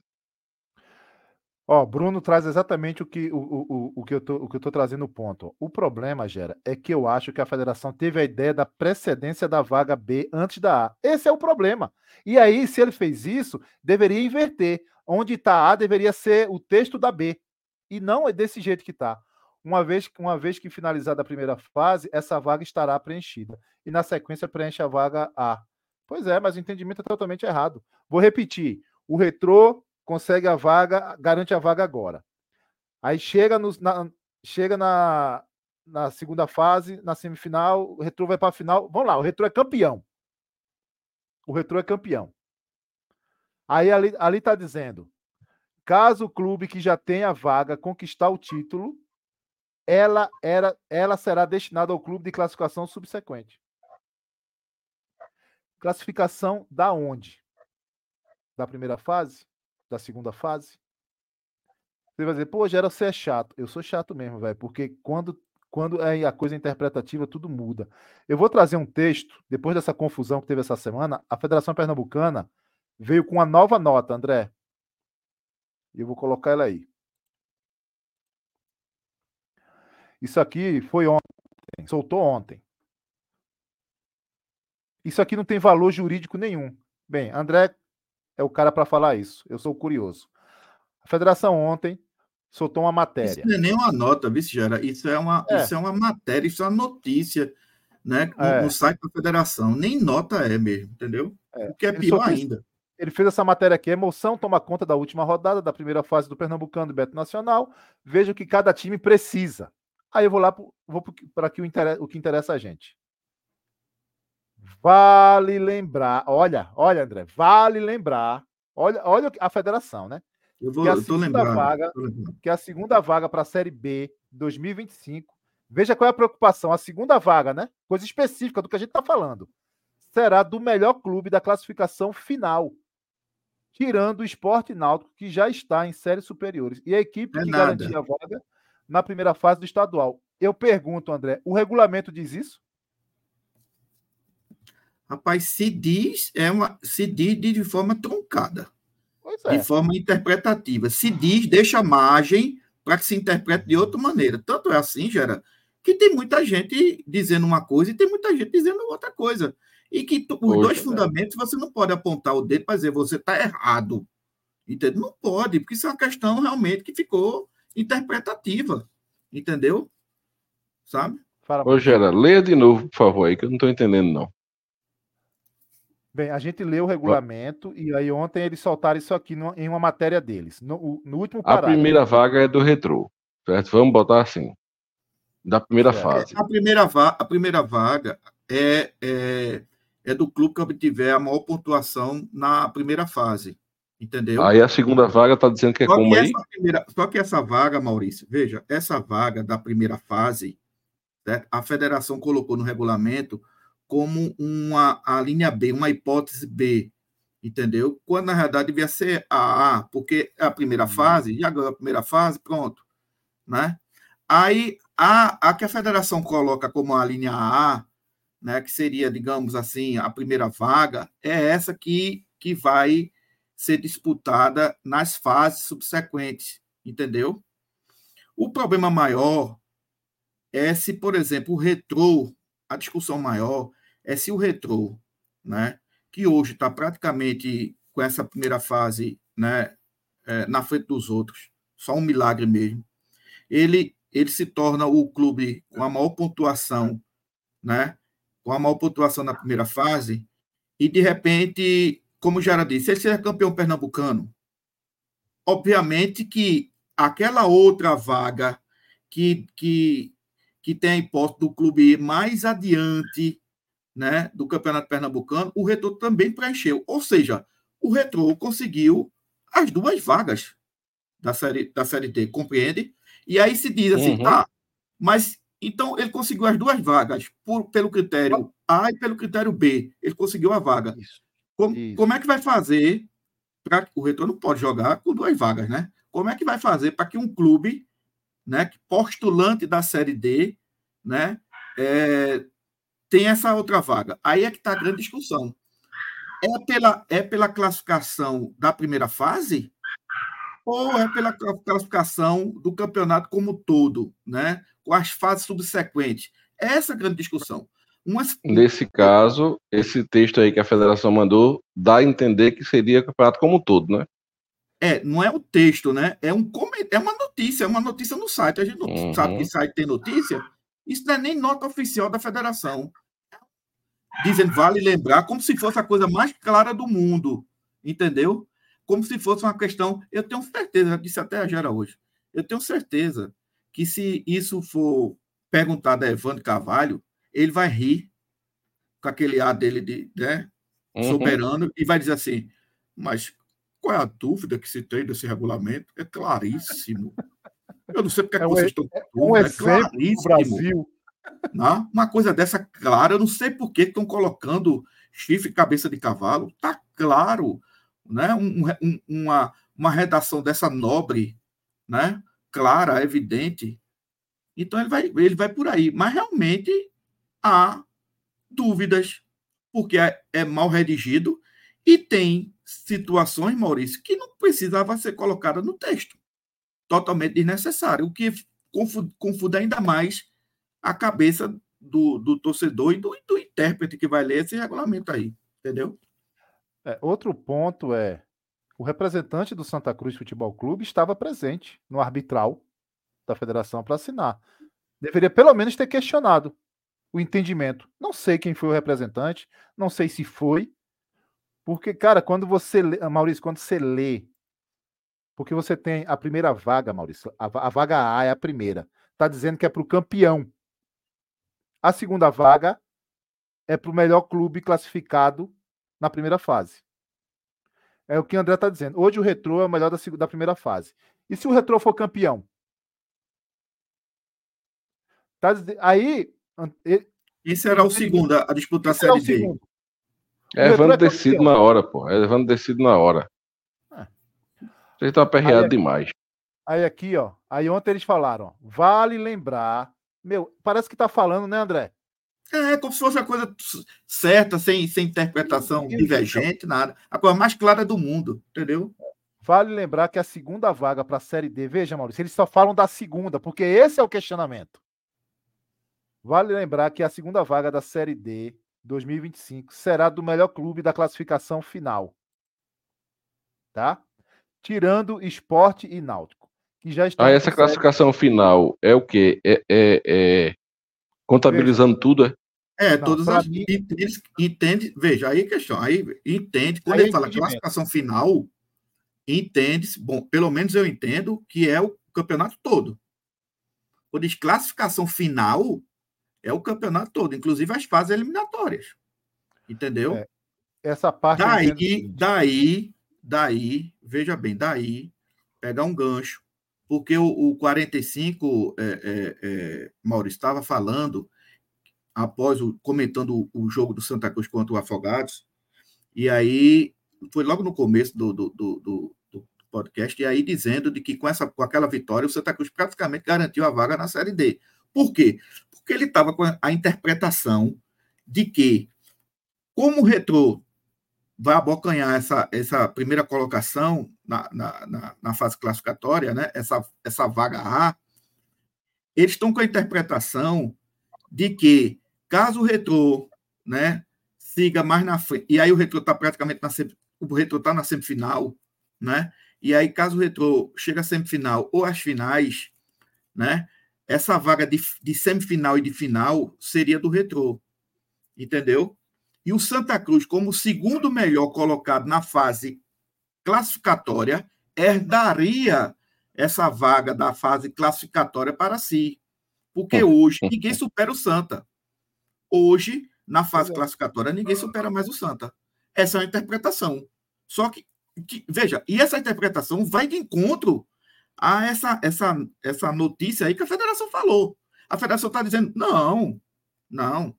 Ó, Bruno traz exatamente o que, o, o, o, que eu tô, o que eu tô trazendo no ponto. O problema, Gera, é que eu acho que a federação teve a ideia da precedência da vaga B antes da A. Esse é o problema. E aí, se ele fez isso, deveria inverter. Onde está A deveria ser o texto da B. E não é desse jeito que está. Uma vez, uma vez que finalizada a primeira fase, essa vaga estará preenchida. E na sequência preenche a vaga A. Pois é, mas o entendimento é totalmente errado. Vou repetir. O retrô consegue a vaga, garante a vaga agora. Aí chega, no, na, chega na, na segunda fase, na semifinal, o Retro vai para a final. Vamos lá, o Retro é campeão. O Retro é campeão. Aí ali, ali está dizendo: caso o clube que já tem a vaga conquistar o título, ela, era, ela será destinada ao clube de classificação subsequente. Classificação da onde? Da primeira fase? Da segunda fase. Você vai dizer, pô, Gera, você é chato. Eu sou chato mesmo, velho, porque quando, quando é a coisa interpretativa, tudo muda. Eu vou trazer um texto, depois dessa confusão que teve essa semana, a Federação Pernambucana veio com uma nova nota, André. E eu vou colocar ela aí. Isso aqui foi ontem, soltou ontem. Isso aqui não tem valor jurídico nenhum. Bem, André é o cara para falar isso. Eu sou curioso. A federação ontem soltou uma matéria. Isso não é nem uma nota, vice Gera. Isso é uma, é. isso é uma matéria, isso é uma notícia, né? No, é. no site da federação. Nem nota é mesmo, entendeu? É. O que é ele pior ainda. Ele fez essa matéria aqui. Emoção toma conta da última rodada da primeira fase do Pernambucano do Beto Nacional. Veja o que cada time precisa. Aí eu vou lá, vou para o que interessa a gente. Vale lembrar, olha, olha, André, vale lembrar, olha, olha a federação, né? Eu vou, que a eu segunda lembrado. vaga, que a segunda vaga para a Série B 2025. Veja qual é a preocupação. A segunda vaga, né? Coisa específica do que a gente está falando. Será do melhor clube da classificação final. Tirando o Esporte Náutico, que já está em séries superiores. E a equipe É que nada. garantia a vaga na primeira fase do estadual. Eu pergunto, André, o regulamento diz isso? Rapaz, se diz, é uma, se diz de forma truncada, Pois de é. forma interpretativa. Se diz, deixa margem para que se interprete de outra maneira. Tanto é assim, Gera, que tem muita gente dizendo uma coisa e tem muita gente dizendo outra coisa. E que tu- os Poxa, dois é. fundamentos você não pode apontar o dedo para dizer você está errado. Entendeu? Não pode, porque isso é uma questão realmente que ficou interpretativa. Entendeu? Sabe? Fala, Ô, Gera, leia de novo, por favor, aí, que eu não tô entendendo, não. Bem, a gente leu o regulamento e aí ontem eles soltaram isso aqui no- em uma matéria deles. No, no último A parágrafo. primeira vaga é do retrô, certo? Vamos botar assim. Da primeira Certo. fase. A primeira, va- a primeira vaga é, é, é do clube que obtiver a maior pontuação na primeira fase. Entendeu? Aí a segunda vaga tá dizendo que é só, como que aí? essa primeira, só que essa vaga, Maurício, veja, essa vaga da primeira fase, certo? a federação colocou no regulamento como uma a linha B, uma hipótese B, entendeu? Quando na realidade devia ser a A, porque é a primeira fase, já ganhou a primeira fase, pronto, né? Aí a, a que a federação coloca como a linha A, né, que seria, digamos assim, a primeira vaga, é essa que, que vai ser disputada nas fases subsequentes, entendeu? O problema maior é se, por exemplo, o retrô, a discussão maior é se o retrô, né, que hoje está praticamente com essa primeira fase né, é, na frente dos outros, só um milagre mesmo, ele, ele se torna o clube com a maior pontuação, né, com a maior pontuação na primeira fase, e de repente, como já era disse, ele seja campeão pernambucano, obviamente que aquela outra vaga que, que, que tem a hipótese do clube ir mais adiante né, do Campeonato Pernambucano, o Retrô também preencheu. Ou seja, o Retrô conseguiu as duas vagas da série, da série D, compreende? E aí se diz assim, Uhum. tá, mas então ele conseguiu as duas vagas por, pelo critério A e pelo critério B. Ele conseguiu a vaga. Isso. Como, Isso. como é que vai fazer para o Retrô não pode jogar com duas vagas, né? Como é que vai fazer para que um clube, né, postulante da série D, né, é, tem essa outra vaga? Aí é que está a grande discussão. É pela, é pela classificação da primeira fase ou é pela cla- classificação do campeonato como todo, né? Com as fases subsequentes. Essa é a grande discussão. Umas, Nesse caso, esse texto aí que a federação mandou dá a entender que seria o campeonato como um todo, né? É, não é o texto, né? É, um, comen- é uma notícia, é uma notícia no site. A gente não Uhum. sabe que site tem notícia. Isso não é nem nota oficial da federação. Dizendo, vale lembrar, como se fosse a coisa mais clara do mundo, entendeu? Como se fosse uma questão. Eu tenho certeza, disse até a Gera hoje, eu tenho certeza que se isso for perguntado a Evandro Carvalho, ele vai rir com aquele ar dele de, né, Uhum. soberano e vai dizer assim: mas qual é a dúvida que se tem desse regulamento? É claríssimo. Eu não sei porque é que É um vocês estão com Um é exemplo do claríssimo. Brasil. Não? Uma coisa dessa clara, eu não sei por que estão colocando chifre cabeça de cavalo. Tá claro, né? Um- um- uma, uma redação dessa nobre, né? Clara, evidente. Então ele vai, ele vai por aí. Mas realmente há dúvidas, porque é, é mal redigido e tem situações, Maurício, que não precisava ser colocada no texto. Totalmente desnecessário, o que confu- confunde ainda mais a cabeça do, do torcedor e do, do intérprete que vai ler esse regulamento aí, entendeu? É, outro ponto é o representante do Santa Cruz Futebol Clube estava presente no arbitral da federação para assinar. Deveria pelo menos ter questionado o entendimento. Não sei quem foi o representante, não sei se foi, porque cara, quando você lê, Maurício, quando você lê, porque você tem a primeira vaga, Maurício, a, a vaga A é a primeira, tá dizendo que é para o campeão. A segunda vaga é para o melhor clube classificado na primeira fase. É o que o André está dizendo. Hoje o Retrô é o melhor da, da primeira fase. E se o Retrô for campeão? Tá, aí. Esse era o segundo, a disputar a Série D. É Evandro é na hora, pô. É Evandro decido na hora. É. Vocês estão aperreados demais. Aí aqui, ó. Aí ontem eles falaram, ó, vale lembrar. Meu, parece que tá falando, né, André? É, como se fosse a coisa certa, sem, sem interpretação divergente, nada. A coisa mais clara do mundo, entendeu? Vale lembrar que a segunda vaga para a Série D, veja, Maurício, eles só falam da segunda, porque esse é o questionamento. Vale lembrar que a segunda vaga da Série D 2025 será do melhor clube da classificação final. Tá? Tirando esporte e náutico. Que já estão ah, essa classificação final é o quê? É, é, é contabilizando veja, tudo? É, é Não, todas as. Mim... Entende, entende, veja, aí a questão. Aí entende, quando aí ele é fala classificação final, entende, bom, pelo menos eu entendo que é o campeonato todo. Quando diz classificação final, é o campeonato todo, inclusive as fases eliminatórias. Entendeu? É, essa parte. Daí, daí, daí, veja bem, daí, pegar um gancho, porque o, o 45, é, é, é, Maurício, estava falando, após o, comentando o, o jogo do Santa Cruz contra o Afogados, e aí foi logo no começo do, do, do, do, podcast, e aí dizendo de que com, essa, com aquela vitória o Santa Cruz praticamente garantiu a vaga na Série D. Por quê? Porque ele estava com a interpretação de que, como o Retrô vai abocanhar essa, essa primeira colocação na, na, na, na fase classificatória, né? essa, essa vaga A, eles estão com a interpretação de que, caso o Retrô né, siga mais na frente, e aí o Retrô está praticamente na o Retrô está na semifinal, né? E aí, caso o Retrô chegue à semifinal ou às finais, né? essa vaga de, de semifinal e de final seria do Retrô, entendeu? E o Santa Cruz, como segundo melhor colocado na fase classificatória, herdaria essa vaga da fase classificatória para si. Porque hoje ninguém supera o Santa. Hoje, na fase classificatória, ninguém supera mais o Santa. Essa é a interpretação. Só que, que veja, e essa interpretação vai de encontro a essa, essa, essa notícia aí que a federação falou. A federação está dizendo: não, não.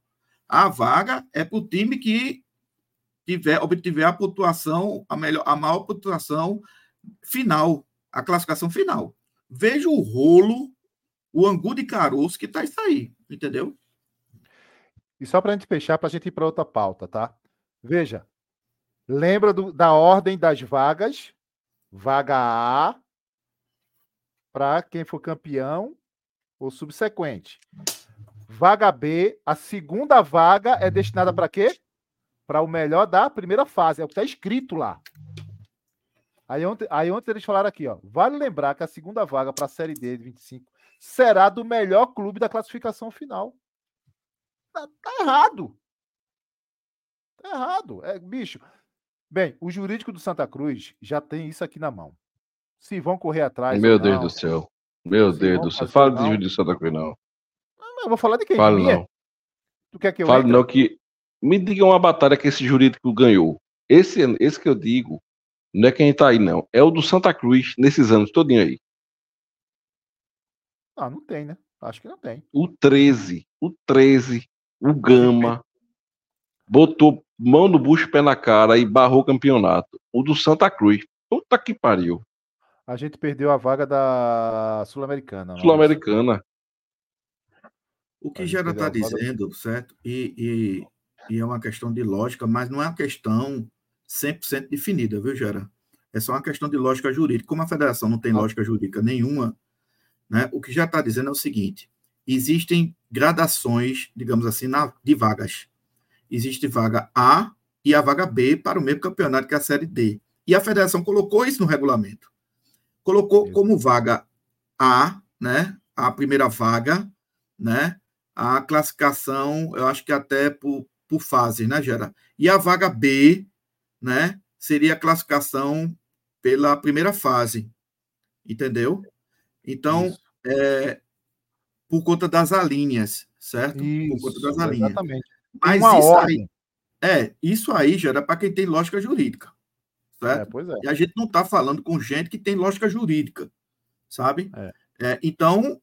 A vaga é para o time que tiver, obtiver a pontuação, a, melhor, a maior pontuação final, a classificação final. Veja o rolo, o angu de caroço que está isso aí, entendeu? E só para a gente fechar, para a gente ir para outra pauta, tá? Veja, lembra do, da ordem das vagas? Vaga A, para quem for campeão ou subsequente. Vaga B, a segunda vaga é destinada para quê? Para o melhor da primeira fase. É o que está escrito lá. Aí ontem, aí ontem eles falaram aqui, ó. Vale lembrar que a segunda vaga para a Série D de 25 será do melhor clube da classificação final. Tá, tá errado. Tá errado. É, bicho. Bem, o jurídico do Santa Cruz já tem isso aqui na mão se vão correr atrás. Meu Deus do céu. Meu Deus do céu. Fala de Júlio Santa Cruz, não. Eu vou falar de quem? Fala não. Tu quer que eu Fala não que. Me diga uma batalha que esse jurídico ganhou. Esse, esse que eu digo, não é quem tá aí, não. É o do Santa Cruz, nesses anos todinho aí. Ah, não tem, né? Acho que não tem. O 13, o 13, o Gama, botou mão no bucho, pé na cara e barrou o campeonato. O do Santa Cruz. Puta que pariu a gente perdeu a vaga da Sul-Americana. Sul-Americana. O que Gera está dizendo, certo? E, e, e, é uma questão de lógica, mas não é uma questão 100% definida, viu, Gera? É só uma questão de lógica jurídica. Como a federação não tem lógica jurídica nenhuma, né, o que já está dizendo é o seguinte: existem gradações, digamos assim, na, de vagas. Existe vaga A e a vaga B para o mesmo campeonato que a Série D. E a federação colocou isso no regulamento colocou como vaga A, né? A primeira vaga, né? A classificação, eu acho que até por, por fase, né, Gera? E a vaga B, né? Seria a classificação pela primeira fase, entendeu? Então, é, por conta das alíneas, certo? Isso, por conta das alíneas. Exatamente. Mas isso ordem. aí, é, isso aí já era para quem tem lógica jurídica, certo? É, pois é. E a gente não está falando com gente que tem lógica jurídica, sabe? É. É, então,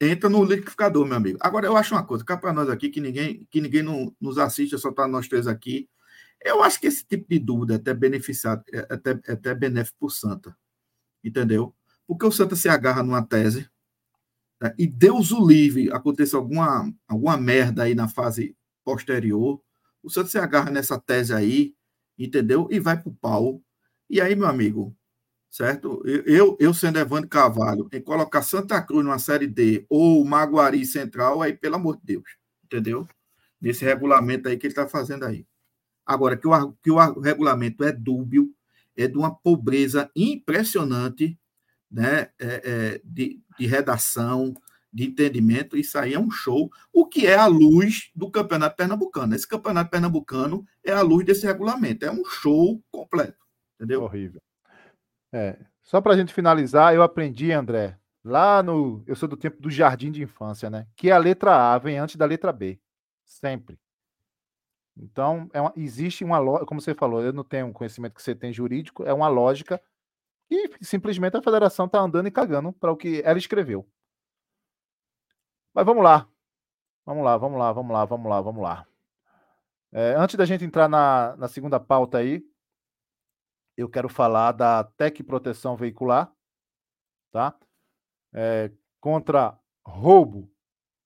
entra no liquidificador, meu amigo. Agora, eu acho uma coisa, cá para nós aqui, que ninguém, que ninguém não, nos assiste, só está nós três aqui. Eu acho que esse tipo de dúvida é até beneficiado, é até, é até benéfico para o Santa. Entendeu? Porque o Santa se agarra numa tese, né, e Deus o livre, aconteça alguma, alguma merda aí na fase posterior, o Santa se agarra nessa tese aí, entendeu? E vai para o pau. E aí, meu amigo, certo? Eu, eu sendo Evandro Carvalho, em colocar Santa Cruz numa série D ou Maguari Central, aí, pelo amor de Deus, entendeu? Nesse regulamento aí que ele está fazendo aí. Agora, que o, que o regulamento é dúbio, é de uma pobreza impressionante né, é, é, de, de redação, de entendimento, isso aí é um show. O que é a luz do Campeonato Pernambucano? Esse Campeonato Pernambucano é a luz desse regulamento, é um show completo, entendeu? Horrível. É, só para a gente finalizar, eu aprendi, André, lá no. Eu sou do tempo do jardim de infância, né? Que a letra A vem antes da letra B. Sempre. Então, é uma, existe uma lógica, como você falou, eu não tenho um conhecimento que você tem jurídico, é uma lógica e simplesmente a federação está andando e cagando para o que ela escreveu. Mas vamos lá. Vamos lá, vamos lá, vamos lá, vamos lá, vamos lá. É, antes da gente entrar na, na segunda pauta aí, eu quero falar da Tec Proteção Veicular, tá? É, contra roubo,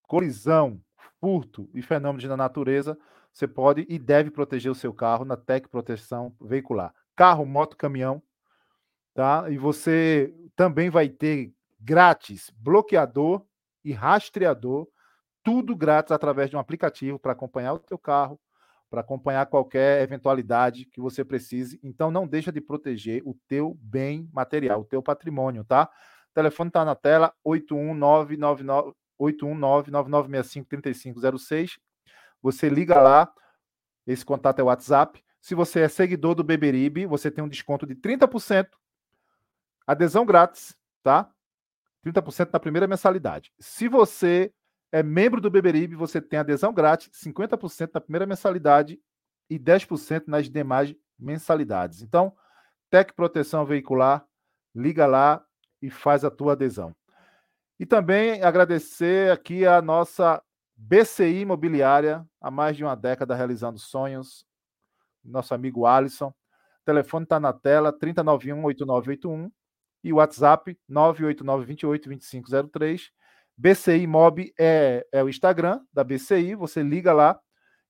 colisão, furto e fenômenos da natureza, você pode e deve proteger o seu carro na Tec Proteção Veicular. Carro, moto, caminhão, tá? E você também vai ter grátis bloqueador e rastreador, tudo grátis através de um aplicativo para acompanhar o seu carro, para acompanhar qualquer eventualidade que você precise. Então não deixa de proteger o teu bem material, o teu patrimônio, tá? O telefone está na tela 81999653506. Você liga lá, esse contato é o WhatsApp. Se você é seguidor do Beberibe, você tem um desconto de 30%, adesão grátis, tá? 30% na primeira mensalidade. Se você é membro do Beberibe, você tem adesão grátis, 50% na primeira mensalidade e 10% nas demais mensalidades. Então, Tec Proteção Veicular, liga lá e faz a tua adesão. E também agradecer aqui a nossa BCI Imobiliária, há mais de uma década realizando sonhos, nosso amigo Alisson. O telefone está na tela, 3091-8981 e o WhatsApp 989282503 BCI Mob é, é o Instagram da BCI, você liga lá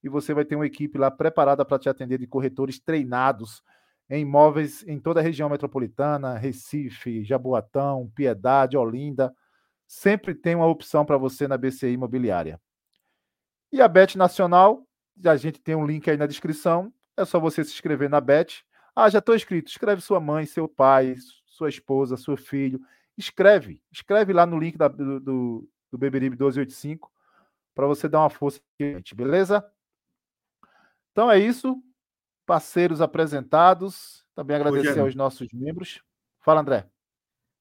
e você vai ter uma equipe lá preparada para te atender de corretores treinados em imóveis em toda a região metropolitana, Recife, Jaboatão, Piedade, Olinda. Sempre tem uma opção para você na BCI Imobiliária. E a Bet Nacional, a gente tem um link aí na descrição. É só você se inscrever na Bet. Ah, já estou inscrito. Escreve sua mãe, seu pai, sua esposa, seu filho escreve. Escreve lá no link da, do, do, do Beberibe 1285 para você dar uma força aqui, beleza? Então é isso. Parceiros apresentados. Também agradecer aos nossos membros. Fala, André.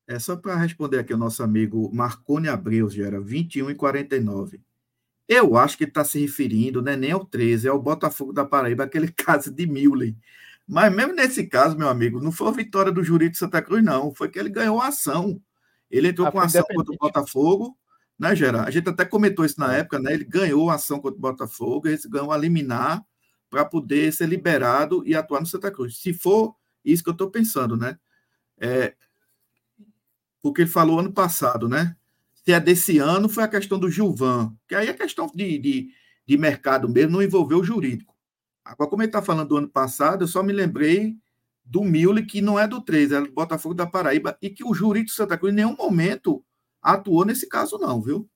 É só para responder aqui o nosso amigo Marcone Abreu, já era 21 e 49. Eu acho que está se referindo, né, nem ao 13, é ao Botafogo da Paraíba, aquele caso de Mullen. Mas mesmo nesse caso, meu amigo, não foi a vitória do Júri de Santa Cruz, não. Foi que ele ganhou a ação. Ele entrou a com a ação contra o Botafogo, né, Gerard? A gente até comentou isso na é. época, né? Ele ganhou a ação contra o Botafogo, ele ganhou a liminar para poder ser liberado e atuar no Santa Cruz. Se for isso que eu estou pensando, né? É, porque ele falou ano passado, né? Se é desse ano, foi a questão do Gilvan, que aí a é questão de, de, de mercado mesmo não envolveu o jurídico. Agora, como ele está falando do ano passado, eu só me lembrei do Mille, que não é do 3, é do Botafogo da Paraíba, e que o Jurídico Santa Cruz em nenhum momento atuou nesse caso, não, viu?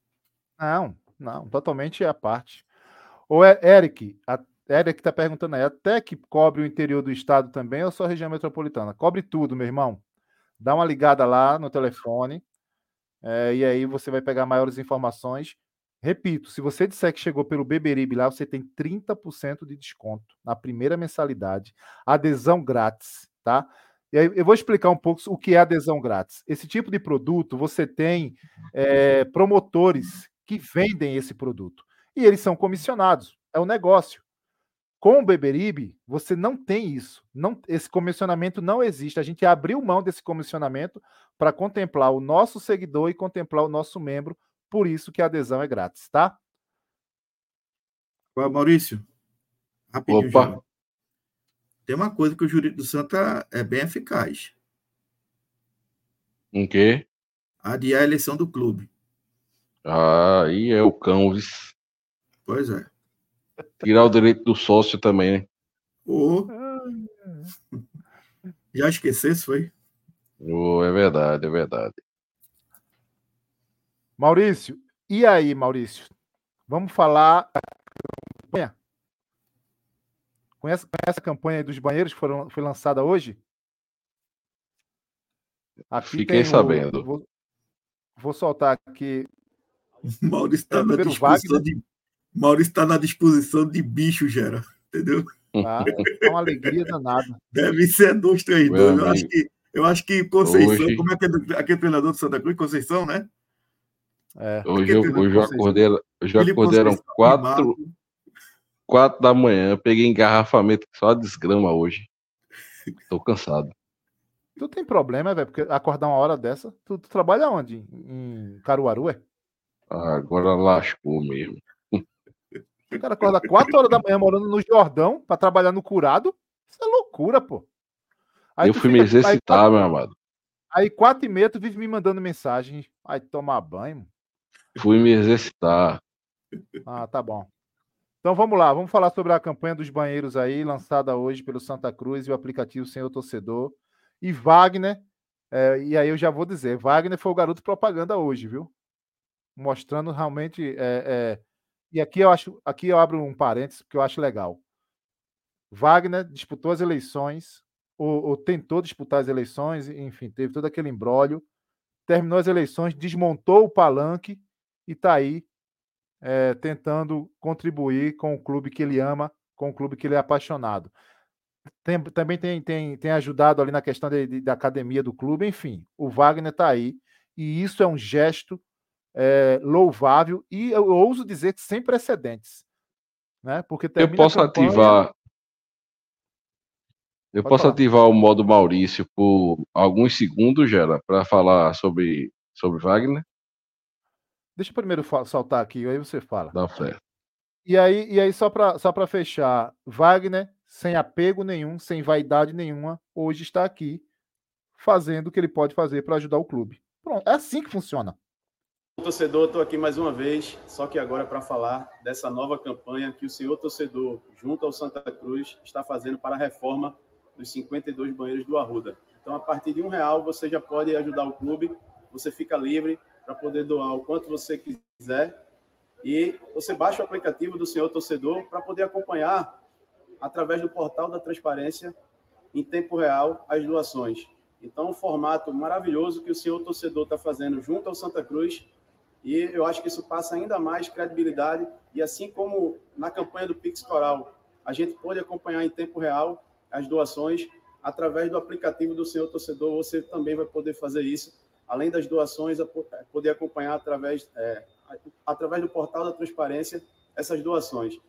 Não, não, totalmente à parte. Ô, Eric, a Eric está perguntando aí, até que cobre o interior do estado também ou só a região metropolitana? Cobre tudo, meu irmão. Dá uma ligada lá no telefone, é, e aí você vai pegar maiores informações. Repito, se você disser que chegou pelo Beberibe lá, você tem 30% de desconto na primeira mensalidade, adesão grátis, tá? E aí eu vou explicar um pouco o que é adesão grátis. Esse tipo de produto, você tem é, promotores que vendem esse produto e eles são comissionados, é um negócio. Com o Beberibe, você não tem isso. Não, esse comissionamento não existe. A gente abriu mão desse comissionamento para contemplar o nosso seguidor e contemplar o nosso membro. Por isso que a adesão é grátis, tá? Maurício, rapidinho. Opa. Já. Tem uma coisa que o jurídico do Santa é bem eficaz. Em quê? Adiar a eleição do clube. Ah, aí é o cão. Pois é. Tirar o direito do sócio também, né? Oh. Já esquecesse, foi? Oh, é verdade, é verdade. Maurício, e aí, Maurício? Vamos falar. Conhece, conhece a campanha dos banheiros que foram, foi lançada hoje? Aqui Fiquei sabendo. O, vou, vou, soltar aqui. Maurício está na disposição de Maurício está na disposição de bicho, Gera. Entendeu? Ah, é uma alegria danada. Deve ser dois, três, dois. Eu acho, que, eu acho que Conceição, hoje... como é que é aquele treinador de Santa Cruz? Conceição, né? É. Hoje, eu, hoje eu acordei, eu já acordaram quatro, quatro da manhã. peguei engarrafamento só desgrama hoje. Tô cansado. Tu tem problema, velho? Porque acordar uma hora dessa. Tu, tu trabalha onde? Em Caruaru, é? agora lascou mesmo. O cara acorda 4 horas da manhã morando no Jordão para trabalhar no curado. Isso é loucura, pô. Aí eu fui me exercitar, aí, meu amado. Aí, 4 e meia, tu vive me mandando mensagem. Aí, tomar banho. Fui me exercitar. Ah, tá bom. Então vamos lá, vamos falar sobre a campanha dos banheiros aí, lançada hoje pelo Santa Cruz e o aplicativo Senhor Torcedor. E Wagner, é, e aí eu já vou dizer, Wagner foi o garoto propaganda hoje, viu? Mostrando realmente é, é, e aqui eu acho, aqui eu abro um parênteses porque eu acho legal. Wagner disputou as eleições, ou, ou tentou disputar as eleições, enfim, teve todo aquele embrólio, terminou as eleições, desmontou o palanque e está aí é, tentando contribuir com o clube que ele ama, com o clube que ele é apaixonado. Tem, também tem, tem, tem ajudado ali na questão de, de, da academia do clube, enfim, o Wagner está aí, e isso é um gesto é, louvável e eu ouso dizer que sem precedentes. Né? Porque eu posso campanha... ativar. Eu Pode posso falar. ativar o modo Maurício por alguns segundos, Gera, para falar sobre, sobre Wagner? Deixa eu primeiro saltar aqui, aí você fala. Dá fé. E aí, e aí só para só fechar, Wagner, sem apego nenhum, sem vaidade nenhuma, hoje está aqui fazendo o que ele pode fazer para ajudar o clube. Pronto, é assim que funciona. Torcedor, estou aqui mais uma vez, só que agora para falar dessa nova campanha que o senhor torcedor, junto ao Santa Cruz, está fazendo para a reforma dos 52 banheiros do Arruda. Então, a partir de um real, você já pode ajudar o clube, você fica livre para poder doar o quanto você quiser e você baixa o aplicativo do senhor torcedor para poder acompanhar através do portal da transparência em tempo real as doações. Então, um formato maravilhoso que o senhor torcedor está fazendo junto ao Santa Cruz e eu acho que isso passa ainda mais credibilidade. E assim como na campanha do Pix Coral, a gente pode acompanhar em tempo real as doações, através do aplicativo do Senhor Torcedor, você também vai poder fazer isso. Além das doações, poder acompanhar através, é, através do portal da transparência essas doações.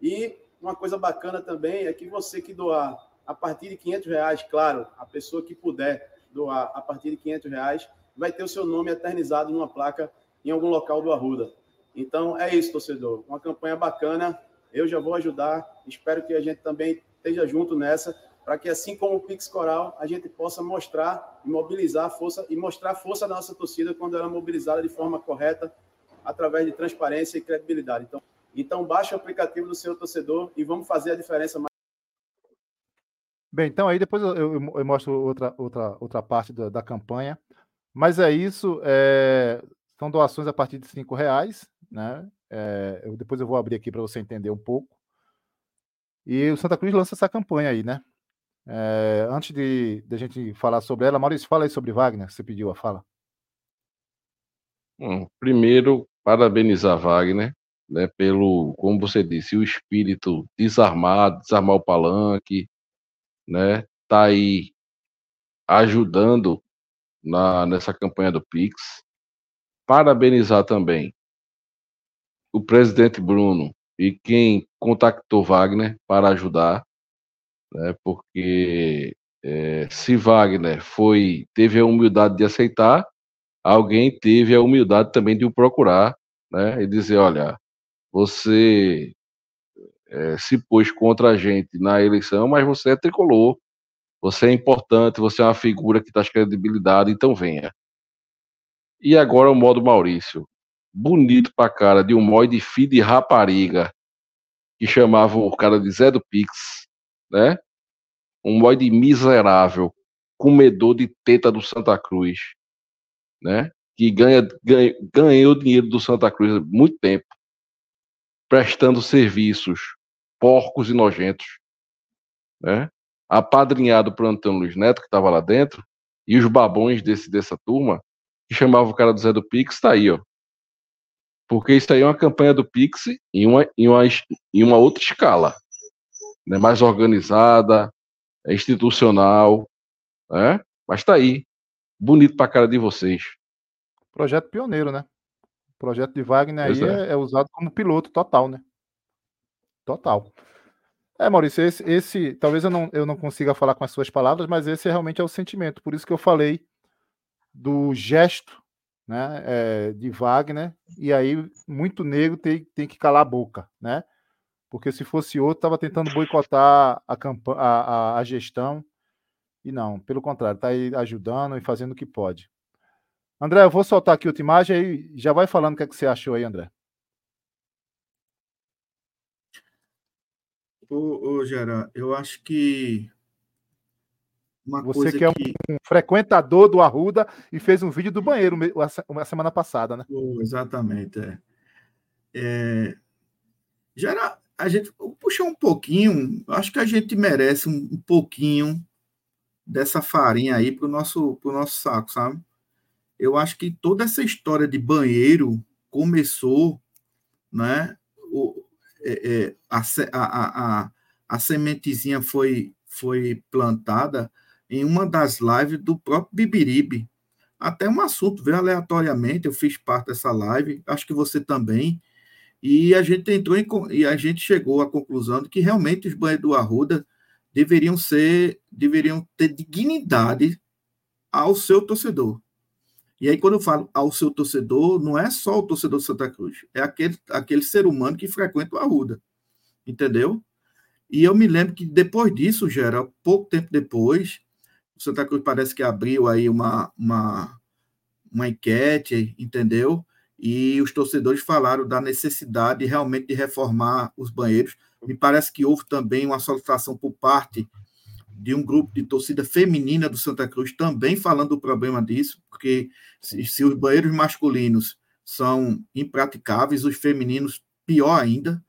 E uma coisa bacana também é que você que doar a partir de 500 reais, claro, a pessoa que puder doar a partir de 500 reais, vai ter o seu nome eternizado numa placa em algum local do Arruda. Então é isso, torcedor. Uma campanha bacana. Eu já vou ajudar. Espero que a gente também esteja junto nessa, para que assim como o Pix Coral, a gente possa mostrar e mobilizar a força e mostrar a força da nossa torcida quando ela é mobilizada de forma correta, através de transparência e credibilidade. Então, então baixe o aplicativo do seu torcedor e vamos fazer a diferença mais Bem, então aí depois eu, eu, eu, mostro outra, outra, outra parte da, da campanha. Mas é isso. É... São doações a partir de cinco reais, né? É, eu, depois eu vou abrir aqui para você entender um pouco. E o Santa Cruz lança essa campanha aí, né? É, antes de, de a gente falar sobre ela, Maurício, fala aí sobre Wagner, você pediu a fala. Bom, primeiro, parabenizar Wagner, né, pelo, como você disse, o espírito desarmado, desarmar o palanque, né, tá aí ajudando na, nessa campanha do Pix, parabenizar também o presidente Bruno e quem contactou Wagner para ajudar, né, porque é, se Wagner foi teve a humildade de aceitar, alguém teve a humildade também de o procurar, né, e dizer, olha, você é, se pôs contra a gente na eleição, mas você é tricolor, você é importante, você é uma figura que traz credibilidade, então venha. E agora o modo Maurício. Bonito pra cara, de um mod de filho de rapariga, que chamava o cara de Zé do Pix, né? Um mod miserável, comedor de teta do Santa Cruz, né? Que ganha, ganha, ganhou dinheiro do Santa Cruz há muito tempo, prestando serviços porcos e nojentos, né? Apadrinhado por Antônio Luiz Neto, que estava lá dentro, e os babões desse, dessa turma, que chamava o cara do Zé do Pix, está aí, ó. Porque isso aí é uma campanha do Pix em uma, em uma, em uma outra escala, né? mais organizada, institucional, né? Mas está aí. Bonito para a cara de vocês. Projeto pioneiro, né? O projeto de Wagner aí é. É, é usado como piloto total, né? Total. É, Maurício, esse, esse, talvez eu não, eu não consiga falar com as suas palavras, mas esse realmente é o sentimento. Por isso que eu falei do gesto né, é, de Wagner, e aí muito negro tem, tem que calar a boca, né? Porque se fosse outro, estava tentando boicotar a, a, a, gestão, e não, pelo contrário, está aí ajudando e fazendo o que pode. André, eu vou soltar aqui outra imagem aí, já vai falando o que, é que você achou aí, André. Ô, ô Gera, eu acho que uma Você que é um, que... um, frequentador do Arruda e fez um vídeo do banheiro uma semana passada, né? exatamente, é. é... Gera, a gente puxar um pouquinho, acho que a gente merece um, um pouquinho dessa farinha aí pro nosso, pro nosso saco, sabe? Eu acho que toda essa história de banheiro começou, né? O, é, é, a, a, a, a sementezinha foi, foi plantada em uma das lives do próprio Bibiribe. Até um assunto veio aleatoriamente, eu fiz parte dessa live, acho que você também, e a gente entrou em, e a gente chegou à conclusão de que realmente os banheiros do Arruda deveriam ser, deveriam ter dignidade ao seu torcedor. E aí, quando eu falo ao seu torcedor, não é só o torcedor de Santa Cruz, é aquele, aquele ser humano que frequenta o Arruda. Entendeu? E eu me lembro que depois disso, Gera, pouco tempo depois, o Santa Cruz parece que abriu aí uma, uma, uma enquete, entendeu? E os torcedores falaram da necessidade realmente de reformar os banheiros. Me parece que houve também uma solicitação por parte de um grupo de torcida feminina do Santa Cruz também falando do problema disso, porque se, se os banheiros masculinos são impraticáveis, os femininos pior ainda.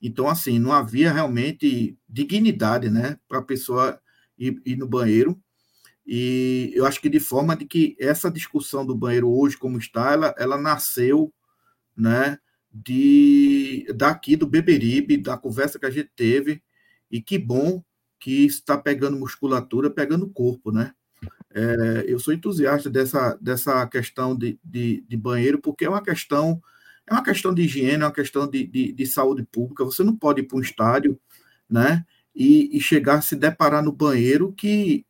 Então, assim, não havia realmente dignidade, né, para a pessoa ir, ir, no banheiro. E eu acho que de forma de que essa discussão do banheiro hoje, como está, ela, ela nasceu, né, de daqui do Beberibe, da conversa que a gente teve, e que bom que está pegando musculatura, pegando corpo, né? É, eu sou entusiasta dessa, dessa questão de, de, de, banheiro, porque é uma questão é uma questão de higiene, é uma questão de, de, de saúde pública. Você não pode ir para um estádio, né? E, e, chegar a se deparar no banheiro que,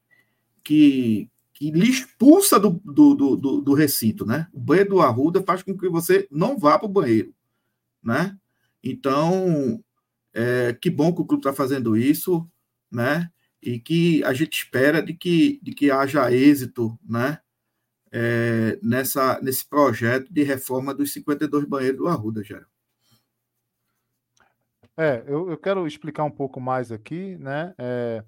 que, que lhe expulsa do, do, do, do recinto, né? O banheiro do Arruda faz com que você não vá para o banheiro, né? Então, é, que bom que o clube está fazendo isso né? E que a gente espera de que, de que haja êxito, né? É, nessa, nesse projeto de reforma dos 52 banheiros do Arruda, Jair. É, eu, eu quero explicar um pouco mais aqui, né? É,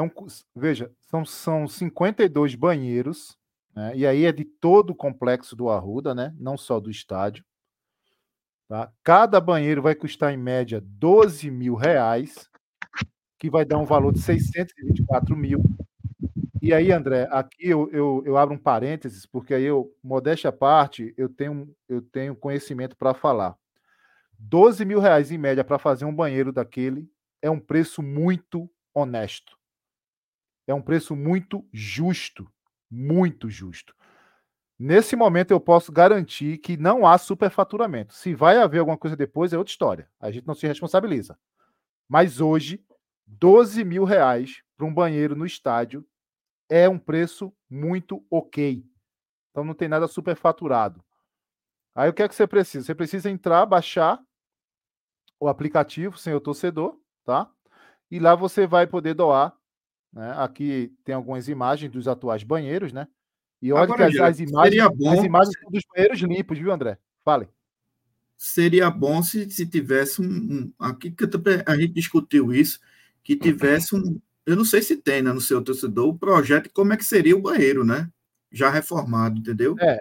é um, veja, são, são 52 banheiros, né? e aí é de todo o complexo do Arruda, né? Não só do estádio. Tá? Cada banheiro vai custar em média 12 mil reais que vai dar um valor de 624 mil. E aí, André, aqui eu, eu, eu abro um parênteses, porque aí eu, modéstia à parte, eu tenho, eu tenho conhecimento para falar. 12 mil reais em média para fazer um banheiro daquele é um preço muito honesto. É um preço muito justo. Muito justo. Nesse momento eu posso garantir que não há superfaturamento. Se vai haver alguma coisa depois é outra história. A gente não se responsabiliza. Mas hoje, 12 mil reais para um banheiro no estádio é um preço muito ok. Então não tem nada superfaturado. Aí o que é que você precisa? Você precisa entrar, baixar o aplicativo Senhor Torcedor, tá? E lá você vai poder doar. Né? Aqui tem algumas imagens dos atuais banheiros, né? E olha Agora, que as, as imagens, bom... as imagens dos banheiros limpos, viu, André? Fale. Seria bom se, se tivesse um, um. Aqui que a gente discutiu isso, que tivesse um. Eu não sei se tem né, no seu torcedor o projeto como é que seria o banheiro, né? Já reformado, entendeu? É,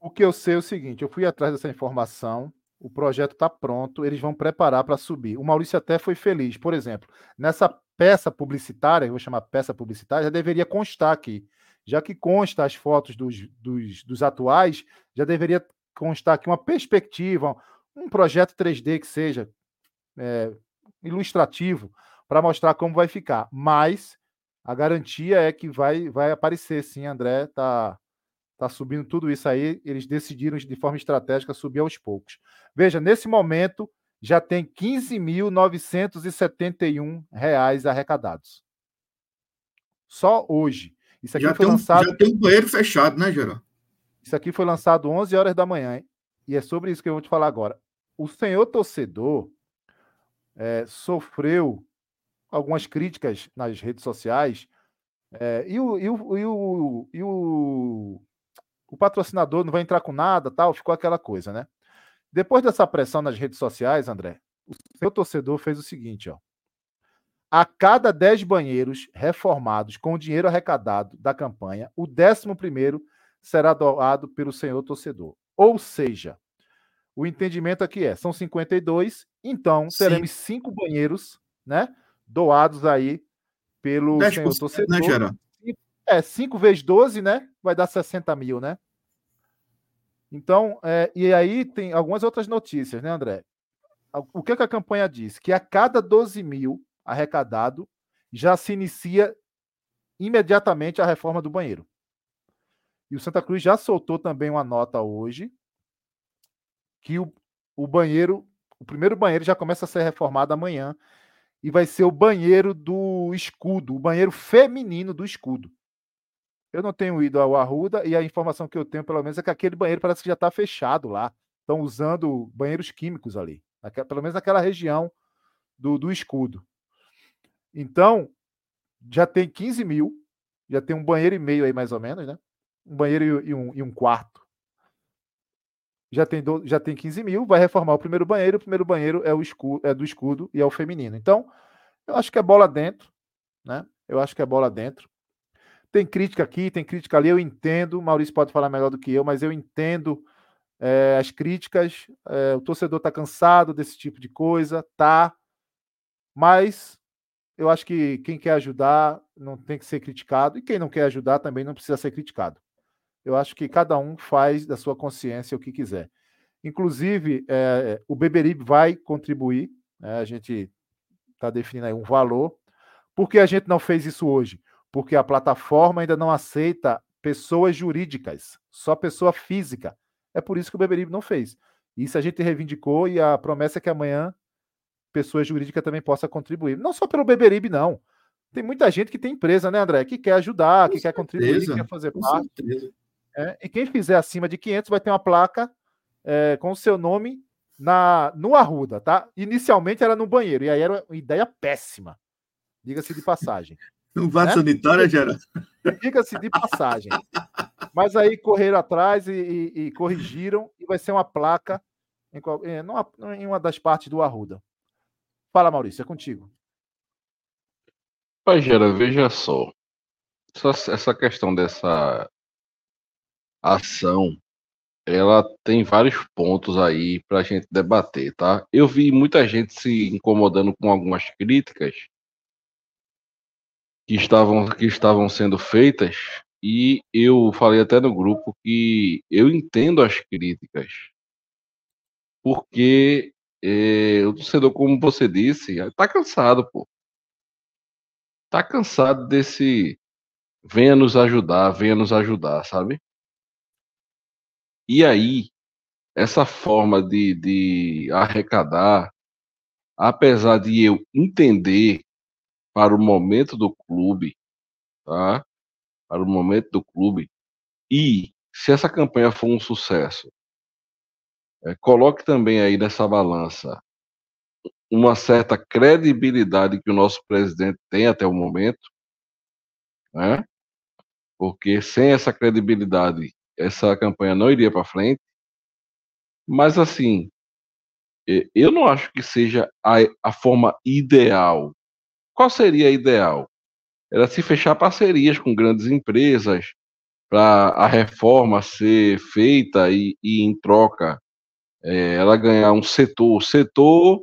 o que eu sei é o seguinte: eu fui atrás dessa informação, o projeto está pronto, eles vão preparar para subir. O Maurício até foi feliz. Por exemplo, nessa peça publicitária, vou chamar peça publicitária, já deveria constar aqui. Já que consta as fotos dos, dos, dos atuais, já deveria constar aqui uma perspectiva, um projeto 3D que seja é, ilustrativo para mostrar como vai ficar. Mas a garantia é que vai, vai aparecer, sim, André tá tá subindo tudo isso aí. Eles decidiram de forma estratégica subir aos poucos. Veja, nesse momento já tem 15.971 reais arrecadados. Só hoje. Isso aqui já foi lançado. Um, já tem um banheiro fechado, né, Geraldo? Isso aqui foi lançado 11 horas da manhã. Hein? E é sobre isso que eu vou te falar agora. O senhor torcedor é, sofreu algumas críticas nas redes sociais. É, e, o, e, o, e, o, e o, o patrocinador não vai entrar com nada, tal, ficou aquela coisa, né? Depois dessa pressão nas redes sociais, André, o seu torcedor fez o seguinte, ó. A cada 10 banheiros reformados com o dinheiro arrecadado da campanha, o 11 primeiro será doado pelo senhor torcedor. Ou seja, o entendimento aqui é, são 52, então teremos cinco banheiros, né, doados aí pelo senhor né, torcedor. Né, Gerard? É, 5 vezes 12, né? Vai dar 60 mil, né? Então, é, e aí tem algumas outras notícias, né, André? O que, que a campanha diz? Que a cada 12 mil arrecadado já se inicia imediatamente a reforma do banheiro. E o Santa Cruz já soltou também uma nota hoje que o, o banheiro, o primeiro banheiro já começa a ser reformado amanhã e vai ser o banheiro do escudo, o banheiro feminino do escudo. Eu não tenho ido ao Arruda e a informação que eu tenho, pelo menos, é que aquele banheiro parece que já está fechado lá. Estão usando banheiros químicos ali, pelo menos naquela região do, do escudo. Então, já tem 15 mil, já tem um banheiro e meio aí, mais ou menos, né? Um banheiro e, um, e um quarto. Já tem, do, já tem 15 mil, vai reformar o primeiro banheiro. O primeiro banheiro é, o escudo, é do escudo e é o feminino. Então, eu acho que é bola dentro, né? Eu acho que é bola dentro. Tem crítica aqui, tem crítica ali, eu entendo. Maurício pode falar melhor do que eu, mas eu entendo é, as críticas. É, o torcedor está cansado desse tipo de coisa, tá. Mas eu acho que quem quer ajudar não tem que ser criticado, e quem não quer ajudar também não precisa ser criticado. Eu acho que cada um faz da sua consciência o que quiser. Inclusive, é, o Beberibe vai contribuir, né, a gente está definindo aí um valor. Por que a gente não fez isso hoje? Porque a plataforma ainda não aceita pessoas jurídicas, só pessoa física. É por isso que o Beberibe não fez. Isso a gente reivindicou e a promessa é que amanhã pessoa jurídica também possa contribuir. Não só pelo Beberibe, não. Tem muita gente que tem empresa, né, André? Que quer ajudar, com que certeza, quer contribuir, que quer fazer parte. É, e quem fizer acima de 500 vai ter uma placa é, com o seu nome na no Arruda, tá? Inicialmente era no banheiro, e aí era uma ideia péssima, diga-se de passagem. Um vaso né? sanitário, Geraldo? Diga-se de passagem. Mas aí correram atrás e, e, e, corrigiram, e vai ser uma placa em, em, em uma das partes do Arruda. Fala, Maurício, é contigo. Pai, Gera, veja só. Essa, essa questão dessa ação, ela tem vários pontos aí para a gente debater, tá? Eu vi muita gente se incomodando com algumas críticas que estavam, que estavam sendo feitas, e eu falei até no grupo que eu entendo as críticas, porque é, o torcedor, como você disse, está cansado, pô. Tá cansado desse venha nos ajudar, venha nos ajudar, sabe? E aí, essa forma de, de arrecadar apesar de eu entender para o momento do clube, tá? Para o momento do clube, e se essa campanha for um sucesso, é, coloque também aí nessa balança uma certa credibilidade que o nosso presidente tem até o momento, né? Porque sem essa credibilidade, essa campanha não iria para frente. Mas assim, eu não acho que seja a, a forma ideal. Qual seria a ideal? Era se fechar parcerias com grandes empresas para a reforma ser feita e, e em troca é, ela ganhar um setor, setor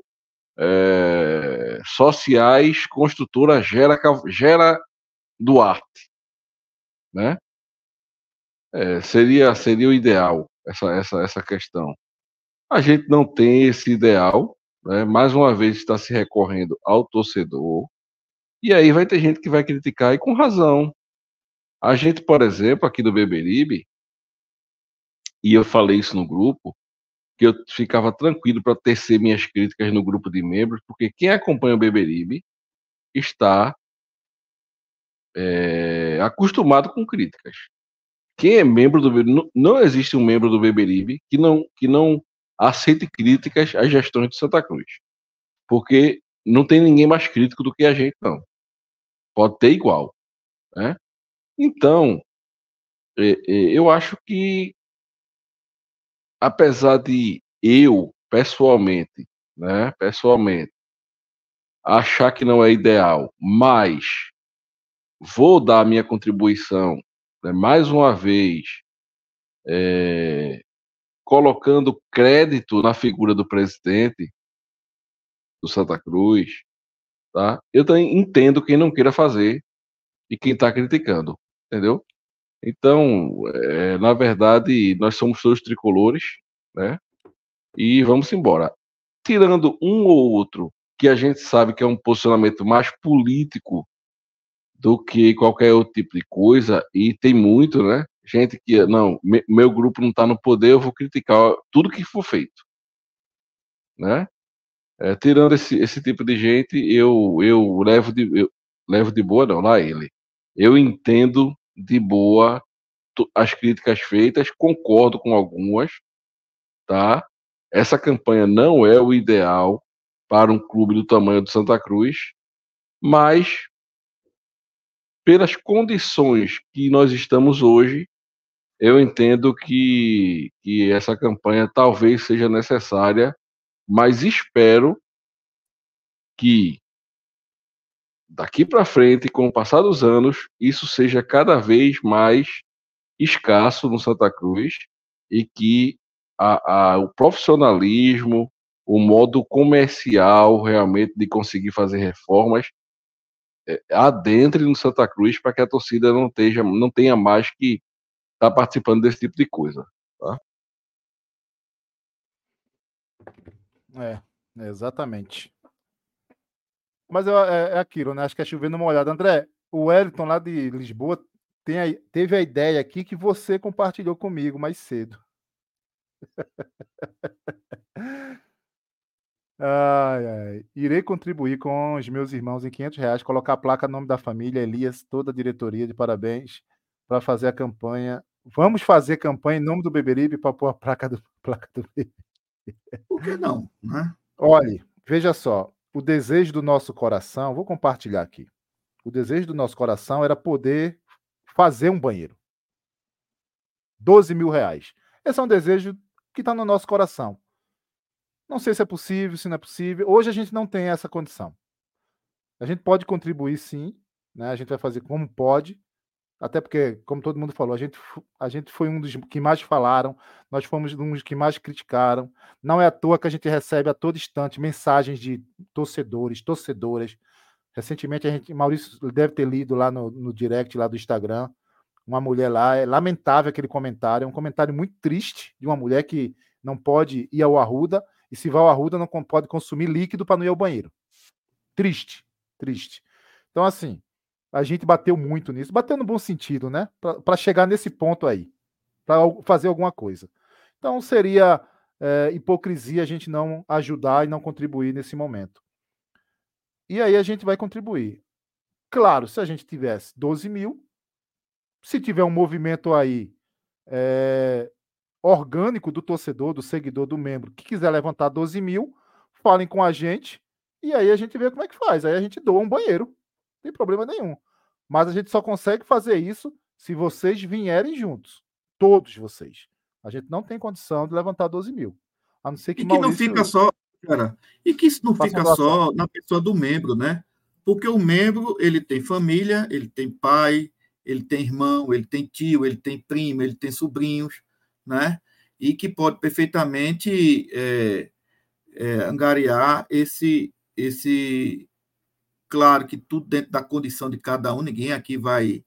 é, sociais, construtora Gera, Gera Duarte, né? É, seria, seria o ideal essa, essa, essa questão. A gente não tem esse ideal, né? mais uma vez está se recorrendo ao torcedor, e aí vai ter gente que vai criticar, e com razão. A gente, por exemplo, aqui do Beberibe, e eu falei isso no grupo, que eu ficava tranquilo para tecer minhas críticas no grupo de membros, porque quem acompanha o Beberibe está é, acostumado com críticas. Quem é membro do Beberibe, não, existe um membro do Beberibe que não, que não aceite críticas às gestões de Santa Cruz. Porque não tem ninguém mais crítico do que a gente, não. Pode ter igual. Né? Então, é, é, eu acho que apesar de eu, pessoalmente, né, pessoalmente, achar que não é ideal, mas vou dar a minha contribuição, né, mais uma vez, é, colocando crédito na figura do presidente do Santa Cruz, tá? Eu também entendo quem não queira fazer e quem está criticando, entendeu? Então, é, na verdade, nós somos todos tricolores, né? E vamos embora. Tirando um ou outro que a gente sabe que é um posicionamento mais político do que qualquer outro tipo de coisa, e tem muito, né? Gente que, não, me, meu grupo não está no poder, eu vou criticar tudo que for feito, né? É, tirando esse, esse tipo de gente, eu, eu levo de eu levo de boa, não, lá ele. Eu entendo de boa as críticas feitas, concordo com algumas, tá? Essa campanha não é o ideal para um clube do tamanho do Santa Cruz, mas pelas condições que nós estamos hoje, eu entendo que, que essa campanha talvez seja necessária, mas espero que daqui para frente, com o passar dos anos, isso seja cada vez mais escasso no Santa Cruz e que a, a, o profissionalismo, o modo comercial realmente de conseguir fazer reformas é, adentre no Santa Cruz para que a torcida não, esteja, não tenha mais que estar tá participando desse tipo de coisa. Tá? É, exatamente. Mas é, é aquilo, né? Acho que é chovendo uma olhada. André, o Wellington lá de Lisboa tem teve a ideia aqui que você compartilhou comigo mais cedo. Ai, ai. Irei contribuir com os meus irmãos em 500 reais, colocar a placa nome da família, Elias, toda a diretoria de parabéns para fazer a campanha. Vamos fazer campanha em nome do Beberibe para pôr a placa do, placa do Beberibe. Por que não? Né? Olhe, veja só o desejo do nosso coração, vou compartilhar aqui. O desejo do nosso coração era poder fazer um banheiro. 12 mil reais. Esse é um desejo que está no nosso coração. Não sei se é possível, se não é possível. Hoje a gente não tem essa condição. A gente pode contribuir sim, né? a gente vai fazer como pode, até porque, como todo mundo falou, a gente, a gente foi um dos que mais falaram, nós fomos um dos que mais criticaram. Não é à toa que a gente recebe a todo instante mensagens de torcedores, torcedoras. Recentemente, a gente, Maurício deve ter lido lá no, no direct lá do Instagram, uma mulher lá, é lamentável aquele comentário, é um comentário muito triste de uma mulher que não pode ir ao Arruda, e se vai ao Arruda não pode consumir líquido para não ir ao banheiro. Triste, triste. Então, assim, a gente bateu muito nisso, bateu no bom sentido, né? Para chegar nesse ponto aí, para fazer alguma coisa. Então seria é, hipocrisia a gente não ajudar e não contribuir nesse momento. E aí a gente vai contribuir. Claro, se a gente tivesse 12 mil, se tiver um movimento aí é, orgânico do torcedor, do seguidor, do membro, que quiser levantar 12 mil, falem com a gente e aí a gente vê como é que faz. Aí a gente doa um banheiro, tem problema nenhum. Mas a gente só consegue fazer isso se vocês vierem juntos. Todos vocês. A gente não tem condição de levantar 12 mil. A não ser que. E que Maurício... não fica só, cara, e que isso não fica só na pessoa do membro, né? Porque o membro, ele tem família, ele tem pai, ele tem irmão, ele tem tio, ele tem primo, ele tem sobrinhos, né? E que pode perfeitamente é, é, angariar esse, esse, claro que tudo dentro da condição de cada um, ninguém aqui vai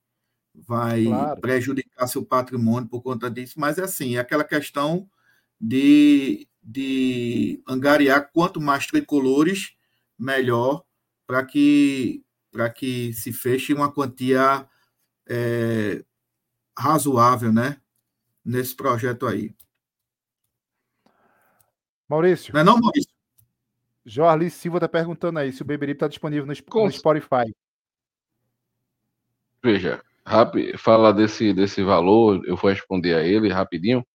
vai claro. prejudicar seu patrimônio por conta disso, mas é assim, é aquela questão de, de angariar quanto mais tricolores, melhor, para que, que se feche uma quantia é, razoável, né? Nesse projeto aí. Maurício. Não é não, Maurício? Jorli Silva está perguntando aí se o Beberibe está disponível no, no Spotify. Veja, rápido, fala desse, desse valor, eu vou responder a ele rapidinho.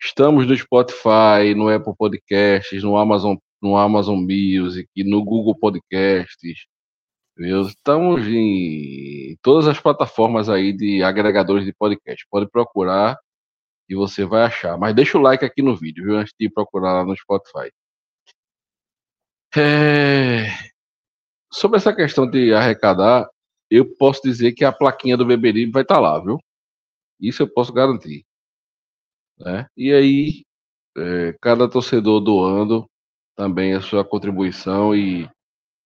Estamos no Spotify, no Apple Podcasts, no Amazon, no Amazon Music, no Google Podcasts. Viu? Estamos em todas as plataformas aí de agregadores de podcast. Pode procurar e você vai achar. Mas deixa o like aqui no vídeo, viu? Antes de procurar lá no Spotify. É... Sobre essa questão de arrecadar, eu posso dizer que a plaquinha do Beberibe vai estar tá lá, viu? Isso eu posso garantir. Né? E aí, é, cada torcedor doando também a sua contribuição e,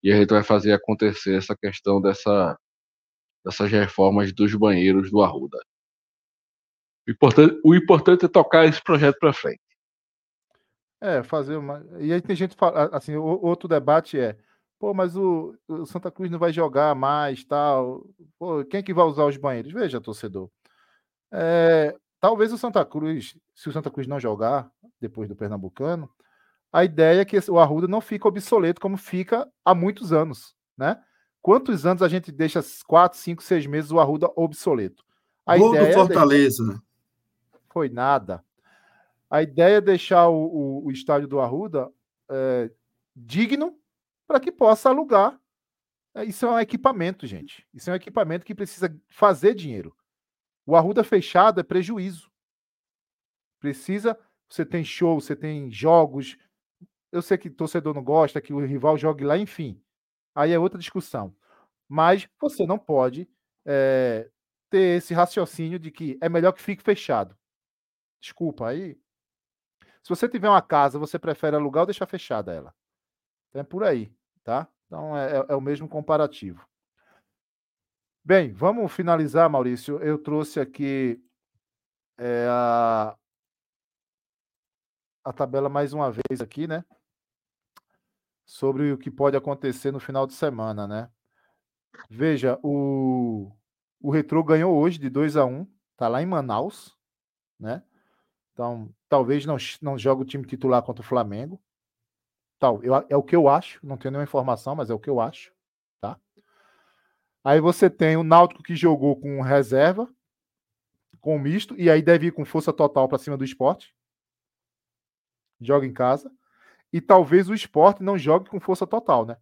e a gente vai fazer acontecer essa questão dessa, dessas reformas dos banheiros do Arruda. O importante, o importante é tocar esse projeto para frente. É, fazer uma. E aí tem gente fala, assim, outro debate é Pô, mas o, o, Santa Cruz não vai jogar mais, tal. Pô, quem é que vai usar os banheiros? Veja, torcedor. É, talvez o Santa Cruz, se o Santa Cruz não jogar depois do Pernambucano, a ideia é que o Arruda não fica obsoleto como fica há muitos anos, né? Quantos anos a gente deixa quatro, cinco, seis meses o Arruda obsoleto? A Gol do Fortaleza. É. Foi nada. A ideia é deixar o, o, o estádio do Arruda é, digno para que possa alugar. É, isso é um equipamento, gente. Isso é um equipamento que precisa fazer dinheiro. O Arruda fechado é prejuízo. Precisa. Você tem show, você tem jogos. Eu sei que torcedor não gosta, que o rival jogue lá, enfim. Aí é outra discussão. Mas você não pode é, ter esse raciocínio de que é melhor que fique fechado. Desculpa, aí. Se você tiver uma casa, você prefere alugar ou deixar fechada ela? Então é por aí, tá? Então é, é, é o mesmo comparativo. Bem, vamos finalizar, Maurício. Eu trouxe aqui é, a, a tabela mais uma vez aqui, né? Sobre o que pode acontecer no final de semana, né? Veja, o, o Retro ganhou hoje de 2 a 1 um, tá lá em Manaus, né? Então, talvez não, não jogue o time titular contra o Flamengo. Tal, eu, é o que eu acho, não tenho nenhuma informação, mas é o que eu acho, tá? Aí você tem o Náutico que jogou com reserva, com misto, e aí deve ir com força total para cima do esporte. Joga em casa. E talvez o esporte não jogue com força total, né?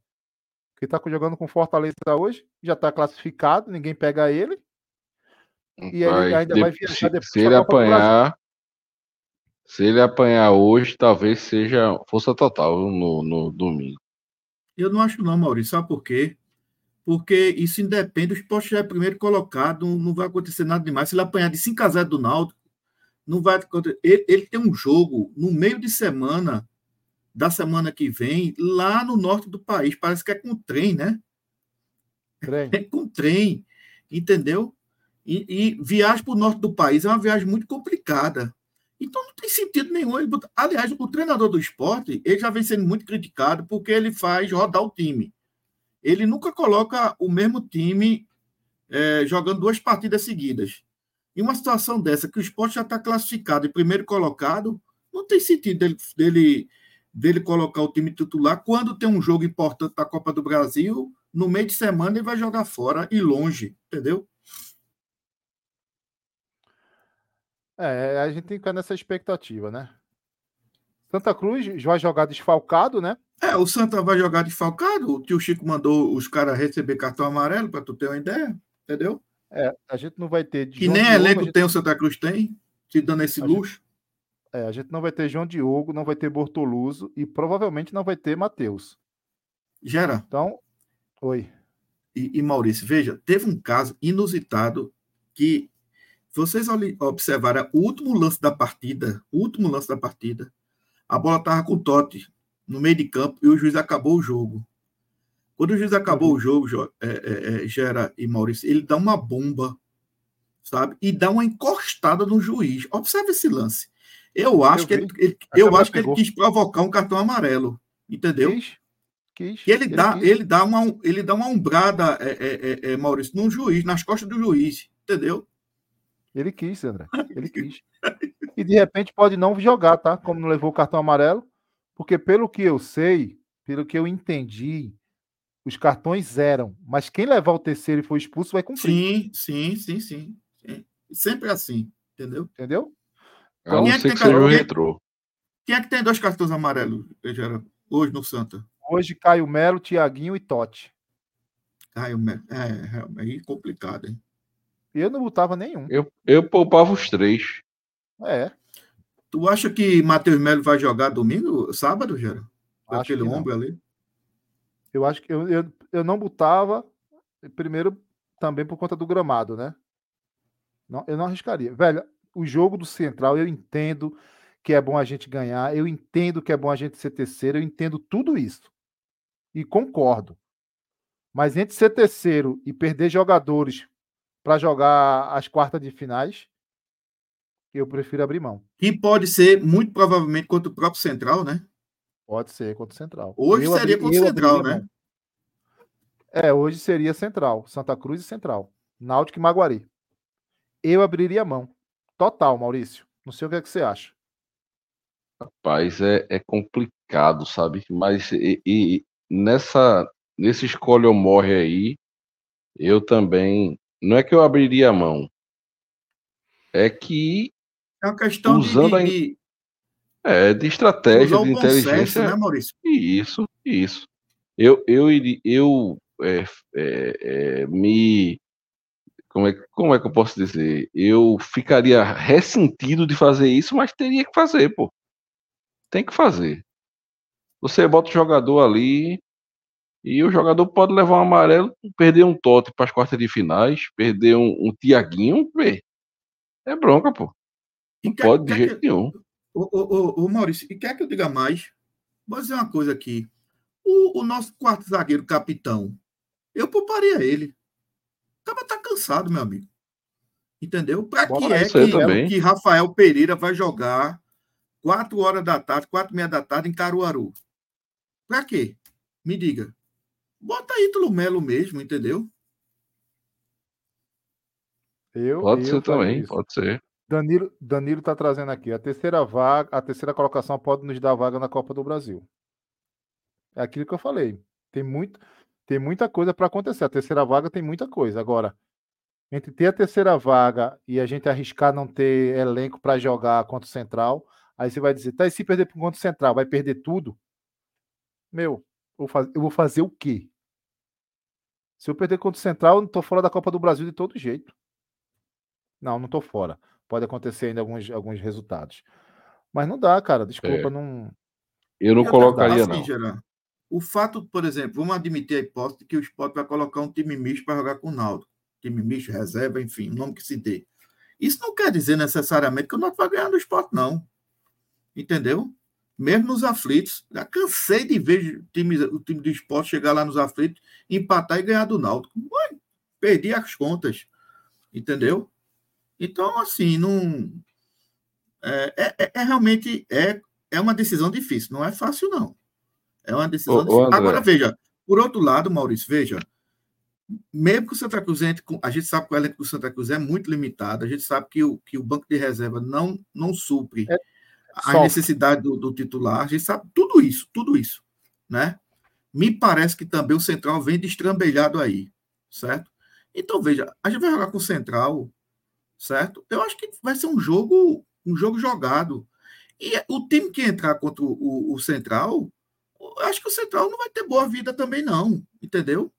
Porque tá jogando com Fortaleza hoje, já está classificado, ninguém pega ele. E ele ainda vai viajar depois. Se ele apanhar, se ele apanhar hoje, talvez seja força total no, no domingo. Eu não acho não, Maurício. Sabe por quê? Porque isso independe, o esporte já é primeiro colocado, não vai acontecer nada demais. Se ele apanhar de 5 a 0 do Náutico, não vai acontecer. Ele, ele tem um jogo no meio de semana, da semana que vem, lá no norte do país. Parece que é com trem, né? Trem. É com trem, entendeu? E, e viagem para o norte do país é uma viagem muito complicada. Então não tem sentido nenhum. Ele, aliás, o treinador do esporte ele já vem sendo muito criticado porque ele faz rodar o time. Ele nunca coloca o mesmo time é, jogando duas partidas seguidas. Em uma situação dessa, que o esporte já está classificado e primeiro colocado, Não tem sentido dele, dele, dele colocar o time titular quando tem um jogo importante da Copa do Brasil, no meio de semana ele vai jogar fora e longe, entendeu? É, a gente tem que ficar nessa expectativa, né? Santa Cruz vai jogar desfalcado, né? É, o Santa vai jogar desfalcado. O tio Chico mandou os caras receber cartão amarelo, para tu ter uma ideia, entendeu? É, a gente não vai ter. Que nem Diogo, elenco gente... tem o Santa Cruz tem, te dando esse a luxo. Gente... É, a gente não vai ter João Diogo, não vai ter Bortoluso e provavelmente não vai ter Matheus. Gera. Então, oi. E, e Maurício, veja, teve um caso inusitado que vocês observaram o último lance da partida, o último lance da partida, a bola estava com o Totti no meio de campo e o juiz acabou o jogo. Quando o juiz acabou o jogo, é, é, é, Gera e Maurício, ele dá uma bomba, sabe? E dá uma encostada no juiz. Observe esse lance. Eu acho eu que, ele, ele eu acho que ele quis provocar um cartão amarelo, entendeu? Quis. Quis. E ele, ele dá, quis. ele dá uma, ele dá uma umbrada, é, é, é, Maurício, num juiz, nas costas do juiz, entendeu? Ele quis, André. Ele quis. E de repente pode não jogar, tá? Como não levou o cartão amarelo, porque pelo que eu sei, pelo que eu entendi, os cartões eram, mas quem levar o terceiro e for expulso vai cumprir. Sim, sim, sim, sim. sim. Sempre assim, entendeu? Entendeu? Então, quem é que, tem, que retrô. Quem é que tem dois cartões amarelos, hoje no Santa? Hoje, Caio Melo, Tiaguinho e Totti. Caio Melo. É, é, é complicado, hein? Eu não botava nenhum. Eu, eu poupava os três. É. Tu acha que Matheus Melo vai jogar domingo, sábado, Gera? Com aquele ombro ali? Eu acho que eu, eu, eu não botava, primeiro também por conta do gramado, né? Não, eu não arriscaria. Velho, o jogo do Central, eu entendo que é bom a gente ganhar, eu entendo que é bom a gente ser terceiro, eu entendo tudo isso. E concordo. Mas entre ser terceiro e perder jogadores para jogar as quartas de finais, eu prefiro abrir mão. E pode ser, muito provavelmente, contra o próprio Central, né? Pode ser contra o Central. Hoje eu seria abri, contra o Central, né? Mão. É, hoje seria Central. Santa Cruz e Central. Náutico e Maguari. Eu abriria a mão. Total, Maurício. Não sei o que, é que você acha. Rapaz, é, é complicado, sabe? Mas e, e nessa, nesse escolhe ou morre aí, eu também não é que eu abriria a mão. É que. É uma questão usando de, a, é, de estratégia, de inteligência. né, Maurício? Isso, isso. Eu, eu, eu é, é, é, me. Como é, como é que eu posso dizer? Eu ficaria ressentido de fazer isso, mas teria que fazer, pô. Tem que fazer. Você bota o jogador ali, e o jogador pode levar um amarelo, perder um Totti para as quartas de finais, perder um, um Tiaguinho, vê. É bronca, pô. Não quer, pode de jeito que, nenhum. Ô, ô, ô, Maurício, e quer que eu diga mais? Vou dizer uma coisa aqui. O, o nosso quarto zagueiro, capitão, eu pouparia ele. O cara tá cansado, meu amigo. Entendeu? Para que é que, que Rafael Pereira vai jogar quatro horas da tarde, quatro e meia da tarde em Caruaru? Para quê? Me diga. Bota Ítalo Melo mesmo, entendeu? Eu, pode eu ser também, isso. pode ser. Danilo, Danilo tá trazendo aqui. A terceira vaga, a terceira colocação pode nos dar vaga na Copa do Brasil. É aquilo que eu falei. Tem muito, tem muita coisa para acontecer. A terceira vaga tem muita coisa. Agora, entre ter a terceira vaga e a gente arriscar não ter elenco para jogar contra o Central, aí você vai dizer, tá, e se perder contra o Central, vai perder tudo? Meu, eu vou fazer o quê? Se eu perder contra o Central, eu não tô fora da Copa do Brasil de todo jeito. Não, não tô fora. Pode acontecer ainda alguns, alguns resultados. Mas não dá, cara. Desculpa, é. não. Eu não colocaria, assim, não. o fato, por exemplo, vamos admitir a hipótese de que o Sport vai colocar um time misto para jogar com o Naldo. Time misto, reserva, enfim, o nome que se dê. Isso não quer dizer necessariamente que o Naldo vai ganhar no Sport, não. Entendeu? Mesmo nos aflitos. Já cansei de ver o time, o time do esporte chegar lá nos aflitos, empatar e ganhar do Náutico. Mãe, perdi as contas. Entendeu? Então, assim, não. É, é, é, é, realmente é, é uma decisão difícil, não é fácil, não. É uma decisão ô, difícil. Ô, Agora, veja, por outro lado, Maurício, veja, mesmo que o Santa Cruz entre, a gente sabe que o elenco do Santa Cruz é muito limitado, a gente sabe que o, que o banco de reserva não, não supre. É a necessidade do, do, titular, a gente sabe tudo isso, tudo isso, né? Me parece que também o Central vem destrambelhado aí, certo? Então, veja, a gente vai jogar com o Central, certo? Eu acho que vai ser um jogo, um jogo jogado. E o time que entrar contra o, o, o Central, acho que o Central não vai ter boa vida também, não, entendeu?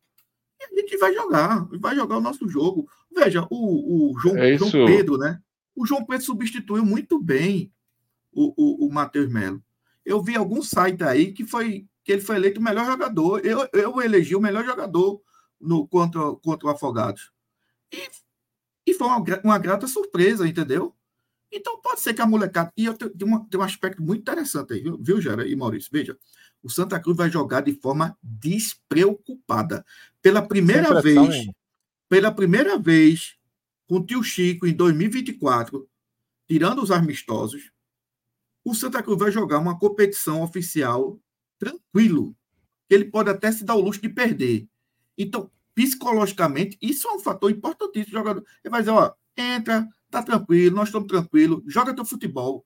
E a gente vai jogar, vai jogar o nosso jogo. Veja, o, o João, é João Pedro, né? O João Pedro substituiu muito bem o, o, o Matheus Melo. Eu vi algum site aí que foi que ele foi eleito o melhor jogador. Eu, eu elegi o melhor jogador no, contra, contra o Afogados. E, e foi uma, uma grata surpresa, entendeu? Então pode ser que a molecada. E eu tenho, uma, tem um aspecto muito interessante aí, viu, viu Gera e Maurício? Veja, o Santa Cruz vai jogar de forma despreocupada. Pela primeira vez, pela primeira vez, com o tio Chico em 2024, tirando os amistosos, o Santa Cruz vai jogar uma competição oficial tranquilo. Ele pode até se dar o luxo de perder. Então, psicologicamente, isso é um fator importantíssimo. jogador. Ele vai dizer, ó, entra, tá tranquilo, nós estamos tranquilos, joga teu futebol.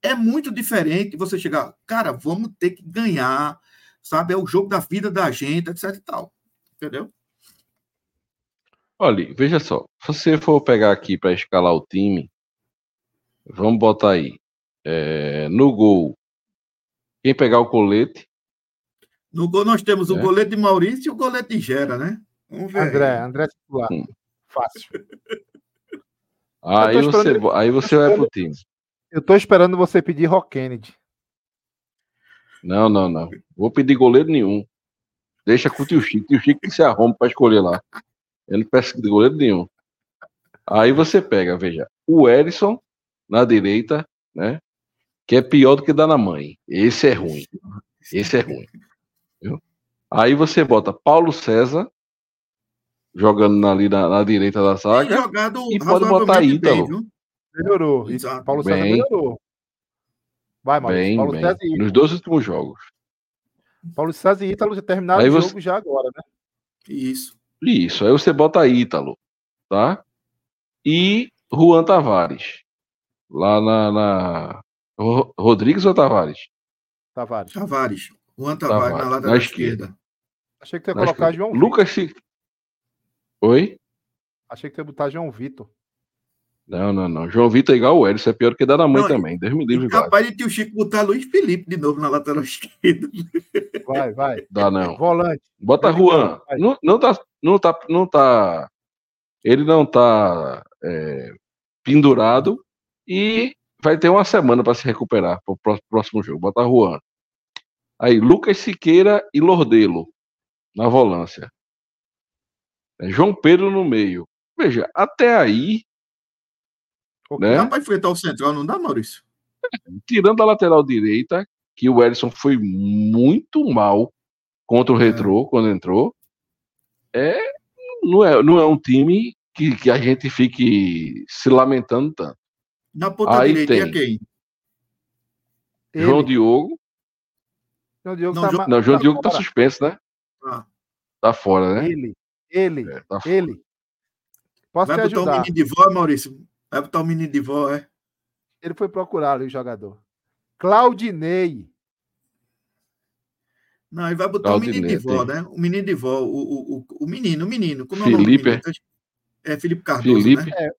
É muito diferente você chegar, cara, vamos ter que ganhar, sabe? É o jogo da vida da gente, etc e tal. Entendeu? Olha, veja só, se você for pegar aqui para escalar o time, vamos botar aí é, no gol, quem pegar o colete. No gol nós temos o é. colete de Maurício e o colete de Gera, né? Vamos ver. André, André titular. Hum. Fácil. Aí você, aí você vai pro time. Eu tô esperando você pedir Rock Kennedy. Não, não, não. Vou pedir goleiro nenhum. Deixa com o tio Chico. Tio Chico que se arruma para escolher lá. Eu não peço de goleiro nenhum. Aí você pega, veja, o Erisson na direita, né? Que é pior do que dar na mãe. Esse é ruim. Esse é ruim. Viu? Aí você bota Paulo César jogando ali na, na direita da zaga e pode botar Ítalo. Bem, melhorou. Exato. Paulo César bem, melhorou. Vai, Maurício. Bem, Paulo bem. César e Nos dois últimos jogos. Paulo César e Ítalo já terminaram aí o você... jogo já agora, né? Isso. Isso. Aí você bota Ítalo, tá? E Juan Tavares. Lá na, na... Rodrigues ou Tavares? Tavares. Tavares. Juan Tavares, Tavares na lateral na esquerda. esquerda. Achei que ia colocar João Lucas Vitor. Oi? Achei que ia botar João Vitor. Não, não, não. João Vitor é igual o Hélio, é pior que dar na mãe não, também. Deus me livre. Capaz de tio Chico botar Luiz Felipe de novo na lateral esquerda. Vai, vai. Dá não. Volante. Bota Juan. Não, não, tá, não, tá, não tá. Ele não tá é, pendurado e vai ter uma semana para se recuperar para o próximo jogo. Bota Juan. Aí, Lucas Siqueira e Lordelo na volância. É, João Pedro no meio. Veja, até aí. Né? Dá para enfrentar o central, não dá, Maurício? Tirando a lateral direita, que o Edson foi muito mal contra o é. Retrô quando entrou. É, não, é, não é um time que, que a gente fique se lamentando tanto. Na ponta aí direita, tem quem? João Diogo. João Diogo, não, tá, João, não, João tá Diogo tá suspenso, né? Ah. Tá fora, né? Ele. Ele, é, tá ele. Posso Vai botar o um menino de vó, Maurício? Vai botar o menino de vó, é? Ele foi procurar ali o jogador. Claudinei. Não, ele vai botar Claudinei, o menino de vó, né? O menino de vó, o, o, o, o menino, o menino. Como Felipe. É o nome É Felipe Cardoso, Felipe. né? É,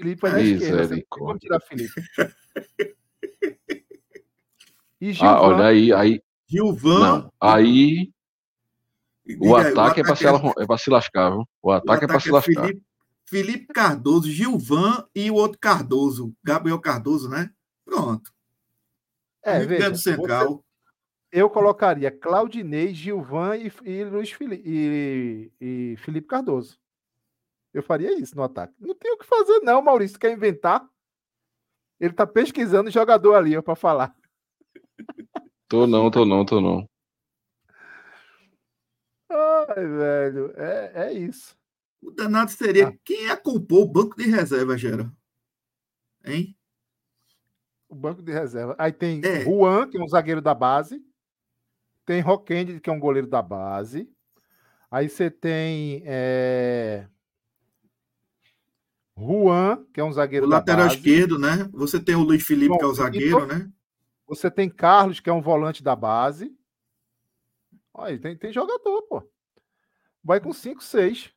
Felipe é, é esquerda. Vamos tirar Felipe. e Gilvan. Ah, olha aí, aí. Gilvan. Não, aí o ataque, o ataque, é para se, é... é se lascar, viu? O ataque, o ataque é para se é lascar. Felipe, Felipe Cardoso, Gilvan e o outro Cardoso, Gabriel Cardoso, né? Pronto. É, veja, Central. Você, eu colocaria Claudinei, Gilvan e, e Luiz Felipe, e, e Felipe Cardoso. Eu faria isso no ataque. Não tem o que fazer, não, Maurício. Quer inventar? Ele tá pesquisando jogador ali, para falar. Tô não, tô não, tô não. Ai, velho, é, é isso. O danado seria ah. quem culpou o banco de reserva, Gera? Hein? O banco de reserva. Aí tem é. Juan, que é um zagueiro da base. Tem Roquende, que é um goleiro da base. Aí você tem é... Juan, que é um zagueiro o lateral esquerdo, né? Você tem o Luiz Felipe, Bom, que é o zagueiro, tô... né? Você tem Carlos, que é um volante da base. Olha, tem, tem jogador, pô. Vai com 5, 6.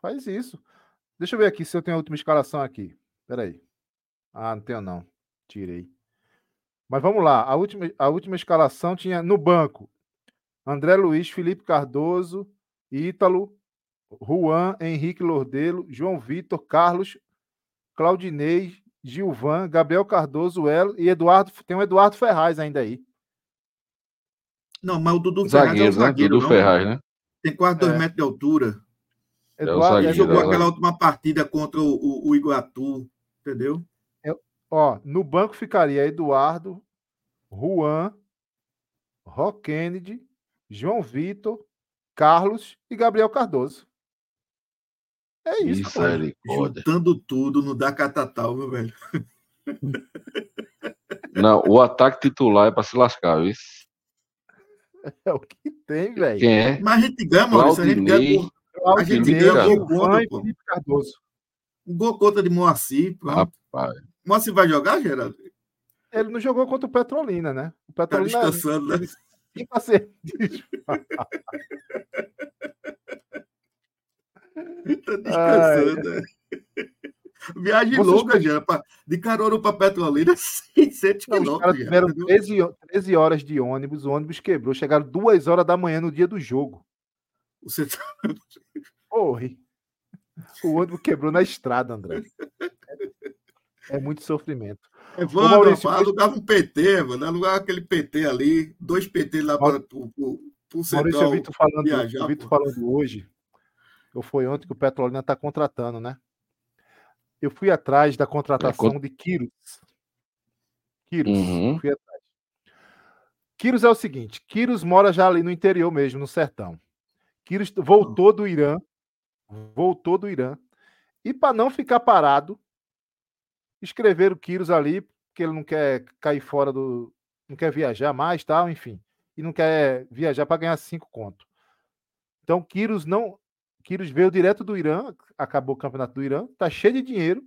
Faz isso. Deixa eu ver aqui se eu tenho a última escalação aqui. Peraí. Ah, não tenho não. Tirei. Mas vamos lá. A última, a última escalação tinha no banco André Luiz, Felipe Cardoso, Ítalo, Juan, Henrique Lordelo, João Vitor, Carlos, Claudinei, Gilvan, Gabriel Cardoso, Elo e Eduardo. Tem um Eduardo Ferraz ainda aí. Não, mas o Dudu Ferraz é o zagueiro, Dudu Ferraz, né? Tem quase dois é. metros de altura. Eduardo, é ele jogou é aquela última partida contra o, o, o Iguatu, entendeu? Ó, no banco ficaria Eduardo, Juan, Rock Kennedy, João Vitor, Carlos e Gabriel Cardoso. É isso, isso Juntando tudo, não dá catatal, meu velho. Não, o ataque titular é para se lascar, viu? É o que tem, velho. Quem é? Mas a gente ganha, Maurício. A gente ganha, a gente ganha gol contra, pô. Cardoso. Um gol contra de Moacir. Pronto. Rapaz. Moacir vai jogar, Geraldo? Ele não jogou contra o Petrolina, né? O tá Petrolina. Tá descansando, né? Fica ser. tá descansando, né? Viagem Vocês longa, já, de Caruaru para Petrolina, 600 quilômetros. tiveram 13, 13 horas de ônibus, o ônibus quebrou, chegaram duas horas da manhã no dia do jogo. Você tá... O ônibus quebrou na estrada, André. É, é muito sofrimento. Evandro, Maurício, alugava um PT, mano, alugava aquele PT ali, dois PT lá para o. Maurício, eu vi tu falando, viajar, eu vi tu falando hoje, eu foi ontem que o Petrolina está contratando, né? Eu fui atrás da contratação é, de Quiros. Quiros, uhum. fui atrás. Quiros é o seguinte, Quiros mora já ali no interior mesmo, no sertão. Quiros voltou do Irã, voltou do Irã, e para não ficar parado, escreveram Quiros ali, porque ele não quer cair fora do. não quer viajar mais, tal, enfim. E não quer viajar para ganhar cinco conto. Então, Quiros não. Quiros veio direto do Irã, acabou o campeonato do Irã, tá cheio de dinheiro.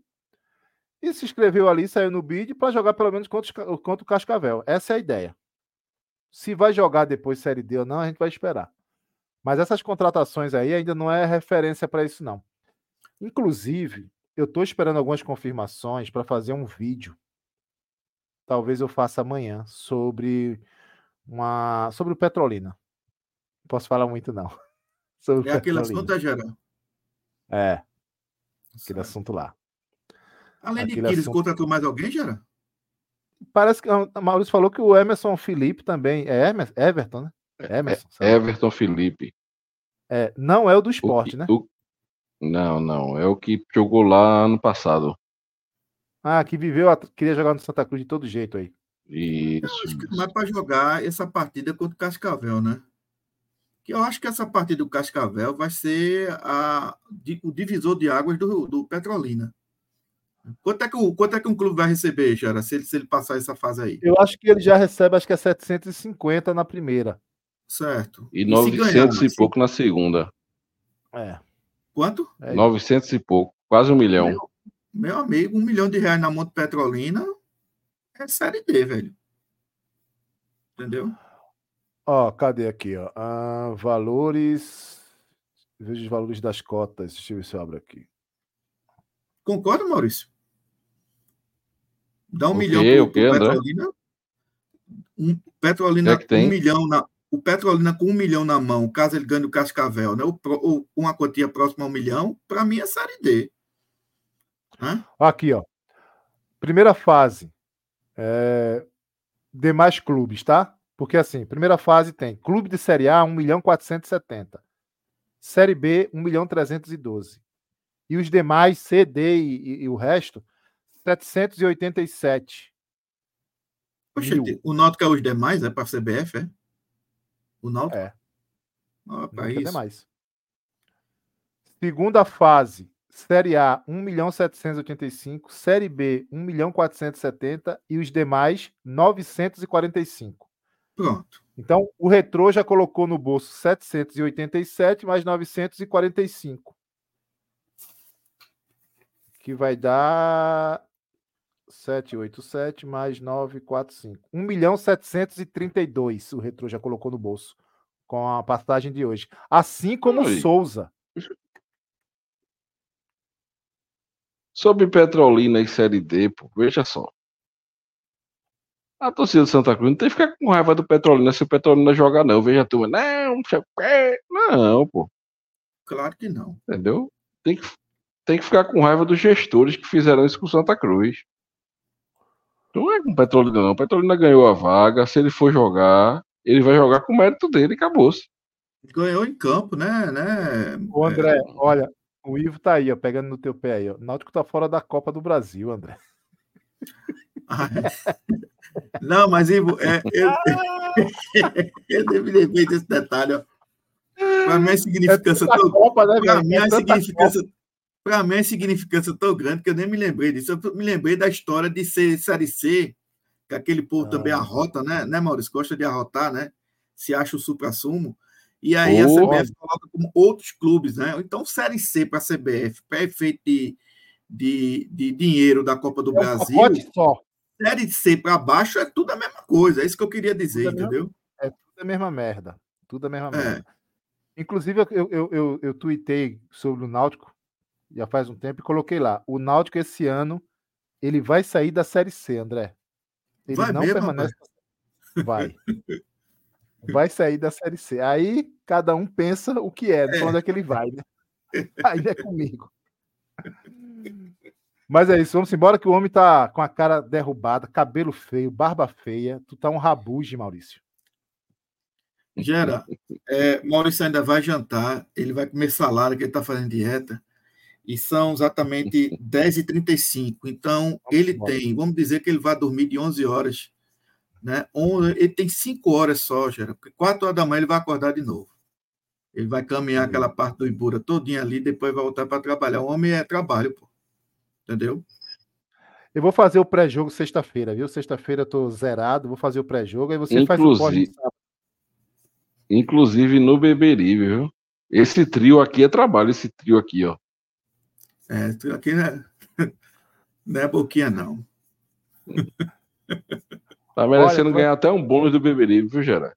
E se inscreveu ali, saiu no bid para jogar pelo menos contra, contra o Cascavel. Essa é a ideia. Se vai jogar depois Série D ou não, a gente vai esperar. Mas essas contratações aí ainda não é referência para isso, não. Inclusive, eu estou esperando algumas confirmações para fazer um vídeo. Talvez eu faça amanhã sobre uma sobre o Petrolina. Não posso falar muito não. Sobre é aquele assunto, é, Geraldo? É. Aquele assunto lá. Além aquele de que eles assunto... contratou mais alguém, Geraldo? Parece que a Maurício falou que o Emerson Felipe também. É Emerson, Everton, né? É, Emerson. É, Everton Felipe. É, não é o do esporte, o, né? O, não, não. É o que jogou lá ano passado. Ah, que viveu, queria jogar no Santa Cruz de todo jeito aí. Isso. Mas para jogar essa partida contra o Cascavel, né? Que eu acho que essa partida do Cascavel vai ser a, o divisor de águas do, do Petrolina. Quanto é, que o, quanto é que um clube vai receber, Jara, se ele, se ele passar essa fase aí? Eu acho que ele já recebe, acho que é 750 na primeira. Certo. E, e 900 ganhar, e pouco na segunda. É. Quanto? É 900 e pouco, quase um milhão. Meu, meu, amigo, um milhão de reais na Monte Petrolina é série D, velho. Entendeu? Ó, cadê aqui, ó? Ah, valores. Veja os valores das cotas. Deixa eu ver se eu abro aqui. Concorda, Maurício? Dá um o milhão para o Petrolina. Um, Petrolina, é um milhão na, o Petrolina com um milhão na mão, caso ele ganhe o Cascavel, né? ou, ou uma quantia próxima a um milhão, para mim é Série D. Hã? Aqui, ó. Primeira fase. É... Demais clubes, tá? Porque assim, primeira fase tem clube de Série A, 1 milhão 470. Série B, 1 milhão 312. E os demais, C, D e, e, e o resto, 787. Poxa, mil. o Náutico é os demais, é para a CBF, é? O Náutico? É. Ah, para isso. mais. Segunda fase, Série A, 1 milhão 785, Série B, 1 milhão 470 e os demais, 945. Pronto. Então, o Retrô já colocou no bolso 787 mais 945. Que vai dar 787 mais 945. 1 milhão 732 o Retro já colocou no bolso com a passagem de hoje. Assim como o Souza. Sobre Petrolina e Série D, pô, veja só. A torcida do Santa Cruz não tem que ficar com raiva do Petrolina se o Petrolina jogar, não. Veja a turma, não, não, pô. Claro que não. Entendeu? Tem que, tem que ficar com raiva dos gestores que fizeram isso com o Santa Cruz. Não é com o Petrolina, não. O Petrolina ganhou a vaga. Se ele for jogar, ele vai jogar com o mérito dele e acabou-se. Ganhou em campo, né? né? O André, é... olha, o Ivo tá aí, ó, pegando no teu pé aí. Ó. Náutico tá fora da Copa do Brasil, André. Ah, é. Não, mas Ivo, é, eu, eu me lembrei desse detalhe. Para mim, a significância é tão Copa, né, Para mim, a é significância. Para mim, a significância tão grande que eu nem me lembrei disso. Eu me lembrei da história de ser Série C, que aquele povo ah. também arrota, né? né, Maurício? Gosta de arrotar, né? Se acha o supra-sumo. E aí oh, a CBF coloca como outros clubes, né? Então, Série C para a CBF, para efeito de, de, de, dinheiro da Copa do é Brasil. Só. Série C para baixo é tudo a mesma coisa. É isso que eu queria dizer, tudo entendeu? É, tudo a mesma merda. Tudo a mesma é. merda. Inclusive, eu, eu, eu, eu tuitei sobre o Náutico já faz um tempo e coloquei lá. O Náutico esse ano ele vai sair da Série C, André. Ele vai não mesmo, permanece. Vai. vai sair da Série C. Aí cada um pensa o que é, é. onde é que ele vai, né? Aí é comigo. Mas é isso, vamos embora que o homem tá com a cara derrubada, cabelo feio, barba feia. Tu tá um rabuge, Maurício. Gera, é, Maurício ainda vai jantar, ele vai comer salário, que ele tá fazendo dieta, e são exatamente 10h35. Então, ele tem, vamos dizer que ele vai dormir de 11 horas né? Ele tem cinco horas só, Gera, porque quatro horas da manhã ele vai acordar de novo. Ele vai caminhar aquela parte do Ibura todinha ali, depois vai voltar para trabalhar. O homem é trabalho, pô. Entendeu? Eu vou fazer o pré-jogo sexta-feira, viu? Sexta-feira eu tô zerado, vou fazer o pré-jogo, aí você inclusive, faz o pós Inclusive no Beberibe, viu? Esse trio aqui é trabalho, esse trio aqui, ó. É, trio aqui não é, não é boquinha, não. Tá merecendo Olha, ganhar até um bônus do Beberibe, viu, Gerard?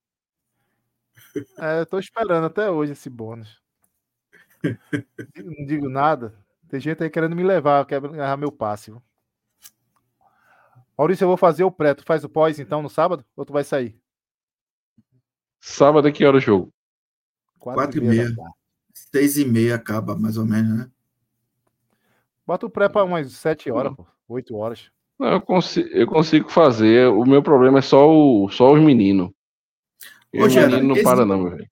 É, eu tô esperando até hoje esse bônus. Não digo nada. Tem gente aí querendo me levar, quer ganhar meu passe. Maurício, eu vou fazer o pré. Tu faz o pós então no sábado? Ou tu vai sair? Sábado é que hora o jogo? Quatro, e meia. Seis e meia acaba, mais ou menos, né? Bota o pré para umas sete horas, pô. Oito horas. Não, eu, consigo, eu consigo fazer. O meu problema é só, o, só os meninos. Ô, Gera, menino não esse, para, não, velho.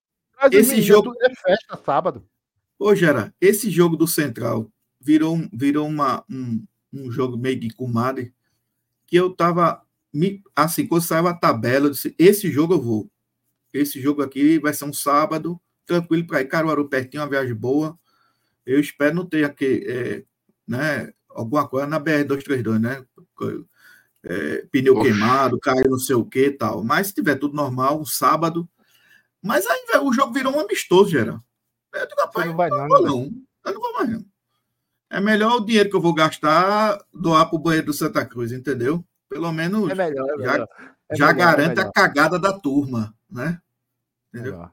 Esse jogo é festa sábado. Ô, Gera, esse jogo do Central virou, virou uma, um, um jogo meio de comadre que eu tava. Assim, quando saiu a tabela, eu disse: esse jogo eu vou. Esse jogo aqui vai ser um sábado, tranquilo para ir. Caruaru pertinho, uma viagem boa. Eu espero não ter aqui, é, né, alguma coisa na BR-232, né? É, pneu Oxe. queimado, caiu não sei o que tal. Mas se tiver tudo normal, um sábado. Mas aí o jogo virou um amistoso, geral. Eu digo, rapaz, não vai não, não, não. Eu não vou mais não. É melhor o dinheiro que eu vou gastar doar para o banheiro do Santa Cruz, entendeu? Pelo menos é melhor, é melhor. já, é já melhor, é garante a cagada da turma, né? Entendeu?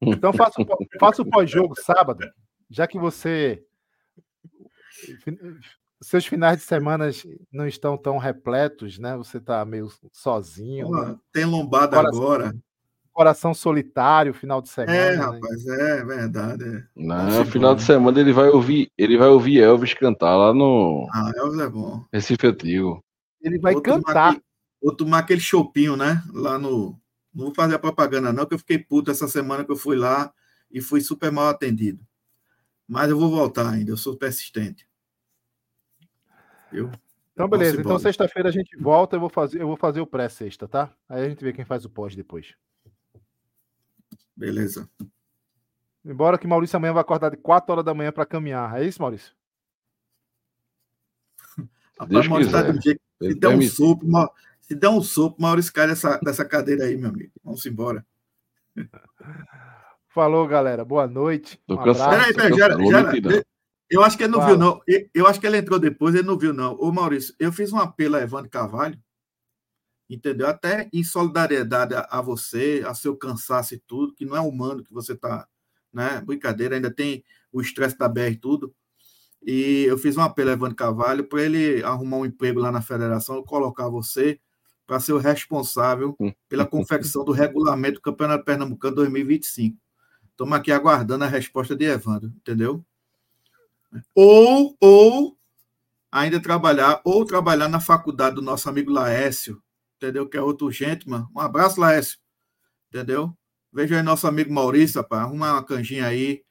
Então faça, faça o pós-jogo sábado, já que você seus finais de semana não estão tão repletos, né? Você está meio sozinho. Pô, né? Tem lombada agora. Coração solitário, final de semana. É, né? rapaz, é verdade. É. Não, final de semana ele vai ouvir, ele vai ouvir Elvis cantar lá no. Ah, Elvis é bom. Recife Antigo. Ele vai vou cantar. Tomar, vou tomar aquele chopinho, né? Lá no. Não vou fazer a propaganda, não, que eu fiquei puto essa semana que eu fui lá e fui super mal atendido. Mas eu vou voltar ainda, eu sou persistente. Viu? Então, beleza. Então, sexta-feira a gente volta. Eu vou fazer, eu vou fazer o pré-sexta, tá? Aí a gente vê quem faz o pós depois. Beleza. Embora que Maurício amanhã vai acordar de 4 horas da manhã para caminhar. É isso, Maurício? Rapaz, Maurício tá jeito. Se der um sopro, se der um sopro, Maurício cai dessa, dessa cadeira aí, meu amigo. Vamos embora. Falou, galera. Boa noite. Um peraí, peraí, já, já, Eu acho que ele não Fala. viu, não. Eu acho que ele entrou depois, ele não viu, não. Ô, Maurício, eu fiz um apelo a Evandro Carvalho, entendeu? Até em solidariedade a, a você, a seu cansaço e tudo, que não é humano que você está, né? Brincadeira, ainda tem o estresse da BR e tudo. E eu fiz um apelo a Evandro Carvalho para ele arrumar um emprego lá na federação, colocar você para ser o responsável pela confecção do regulamento do Campeonato Pernambucano 2025. Estamos aqui aguardando a resposta de Evandro, entendeu? Ou, ou ainda trabalhar, ou trabalhar na faculdade do nosso amigo Laécio, entendeu? Que é outro gentleman. Um abraço, Laécio, entendeu? Veja aí nosso amigo Maurício, rapaz, arruma uma canjinha aí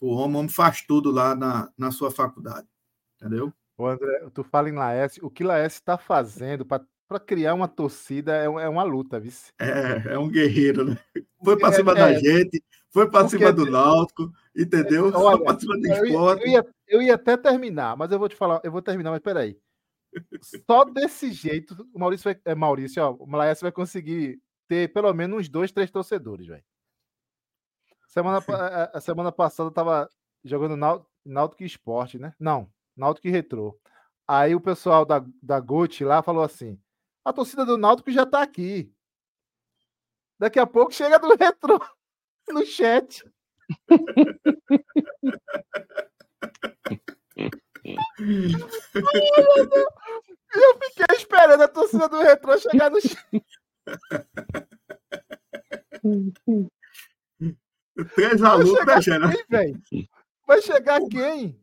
o homem, o homem faz tudo lá na, na sua faculdade, entendeu? Ô André, tu fala em Laércio, o que Laércio está fazendo para criar uma torcida é, é uma luta, viu? É, é um guerreiro, né? Foi para é, cima é, da gente, foi para cima do Náutico, entendeu? Olha, foi para cima do esporte. Eu ia, eu ia, até terminar, mas eu vou te falar, eu vou terminar, mas peraí. Só desse jeito, o Maurício vai, é, Maurício, ó, o Laércio vai conseguir ter pelo menos uns dois, três torcedores, velho. Semana, a, a semana passada tava jogando Náutico Esporte, né? Não, Náutico e Retrô. Aí o pessoal da, da GOT lá falou assim: a torcida do Náutico já tá aqui. Daqui a pouco chega do Retrô no chat. Eu fiquei esperando a torcida do Retrô chegar no chat. Três alunos, né? Vai chegar quem?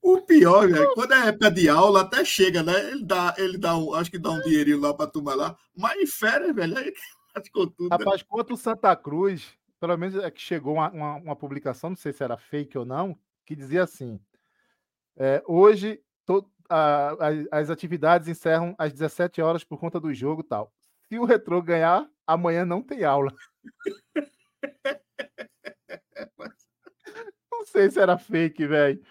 O pior, velho, quando é época de aula, até chega, né? Ele dá, ele dá um, acho que dá um dinheirinho lá para turma lá, mas em férias, velho, aí tudo. Né? Rapaz, quanto o Santa Cruz, pelo menos é que chegou uma, uma, uma, publicação, não sei se era fake ou não, que dizia assim: é, hoje to, a, a, as atividades encerram às 17 horas por conta do jogo tal. Se o Retrô ganhar, amanhã não tem aula. Não sei se era fake, velho.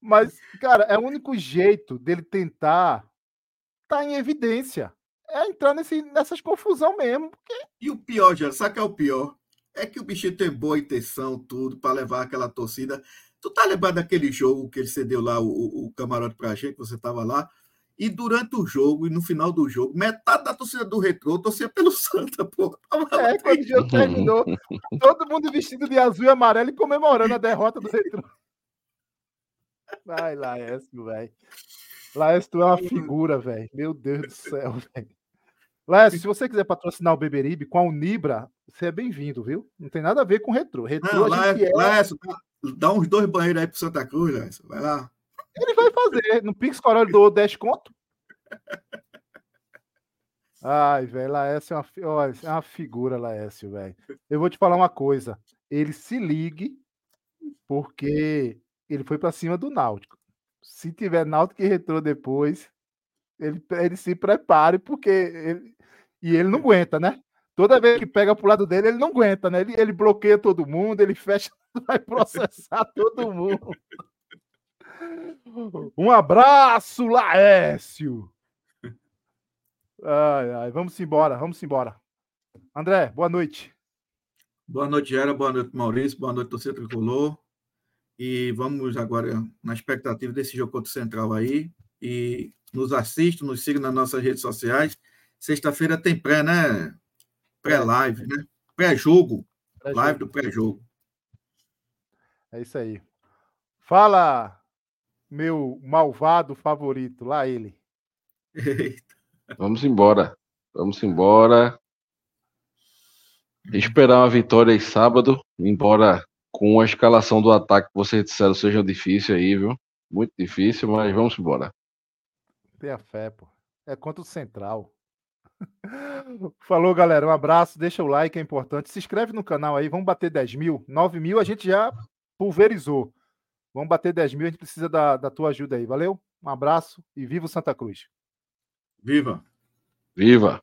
Mas, cara, é o único jeito dele tentar tá em evidência. É entrar nesse, nessas confusão mesmo. Porque... E o pior, já, sabe que é o pior? É que o bichinho tem boa intenção, tudo, para levar aquela torcida. Tu tá lembrado daquele jogo que ele cedeu lá o, o camarote pra gente, que você tava lá? E durante o jogo, e no final do jogo, metade da torcida do Retrô torcia pelo Santa, pô. É, quando o jogo terminou, todo mundo vestido de azul e amarelo e comemorando a derrota do Retrô. Vai, Laércio, velho. Laércio, tu é uma figura, velho. Meu Deus do céu, velho. Laércio, se você quiser patrocinar o Beberibe com a Unibra, você é bem-vindo, viu? Não tem nada a ver com retrô. Retrô Não, Laércio, é... Laércio, dá uns dois banheiros aí pro Santa Cruz, Laércio. Vai lá. Ele vai fazer. No Pix Coral doou 10 conto. Ai, velho, Laércio é uma, olha, é uma figura, Laércio, velho. Eu vou te falar uma coisa. Ele se ligue, porque ele foi para cima do Náutico. Se tiver Náutico e Retrô depois, ele, ele se prepare, porque ele, e ele não aguenta, né? Toda vez que pega pro lado dele, ele não aguenta, né? Ele, ele bloqueia todo mundo, ele fecha, vai processar todo mundo. Um abraço, Laércio! Ai, ai, vamos embora, vamos embora. André, boa noite. Boa noite, Era. Boa noite, Maurício. Boa noite, torcedor tricolor. E vamos agora na expectativa desse jogo contra o Central aí. E nos assista, nos siga nas nossas redes sociais. Sexta-feira tem pré, né? Pré-live, né? Pré-jogo. Pré live do pré-jogo. É isso aí. Fala, meu malvado favorito, lá ele. Vamos embora. Vamos embora. Esperar uma vitória aí sábado, embora com a escalação do ataque que vocês disseram seja difícil aí, viu? Muito difícil, mas vamos embora. Tenha fé, pô. É contra o Central. Falou, galera. Um abraço. Deixa o like, é importante. Se inscreve no canal aí. Vamos bater 10 mil. 9 mil a gente já pulverizou. Vamos bater 10 mil. A gente precisa da, da tua ajuda aí. Valeu? Um abraço e viva o Santa Cruz. Viva! Viva!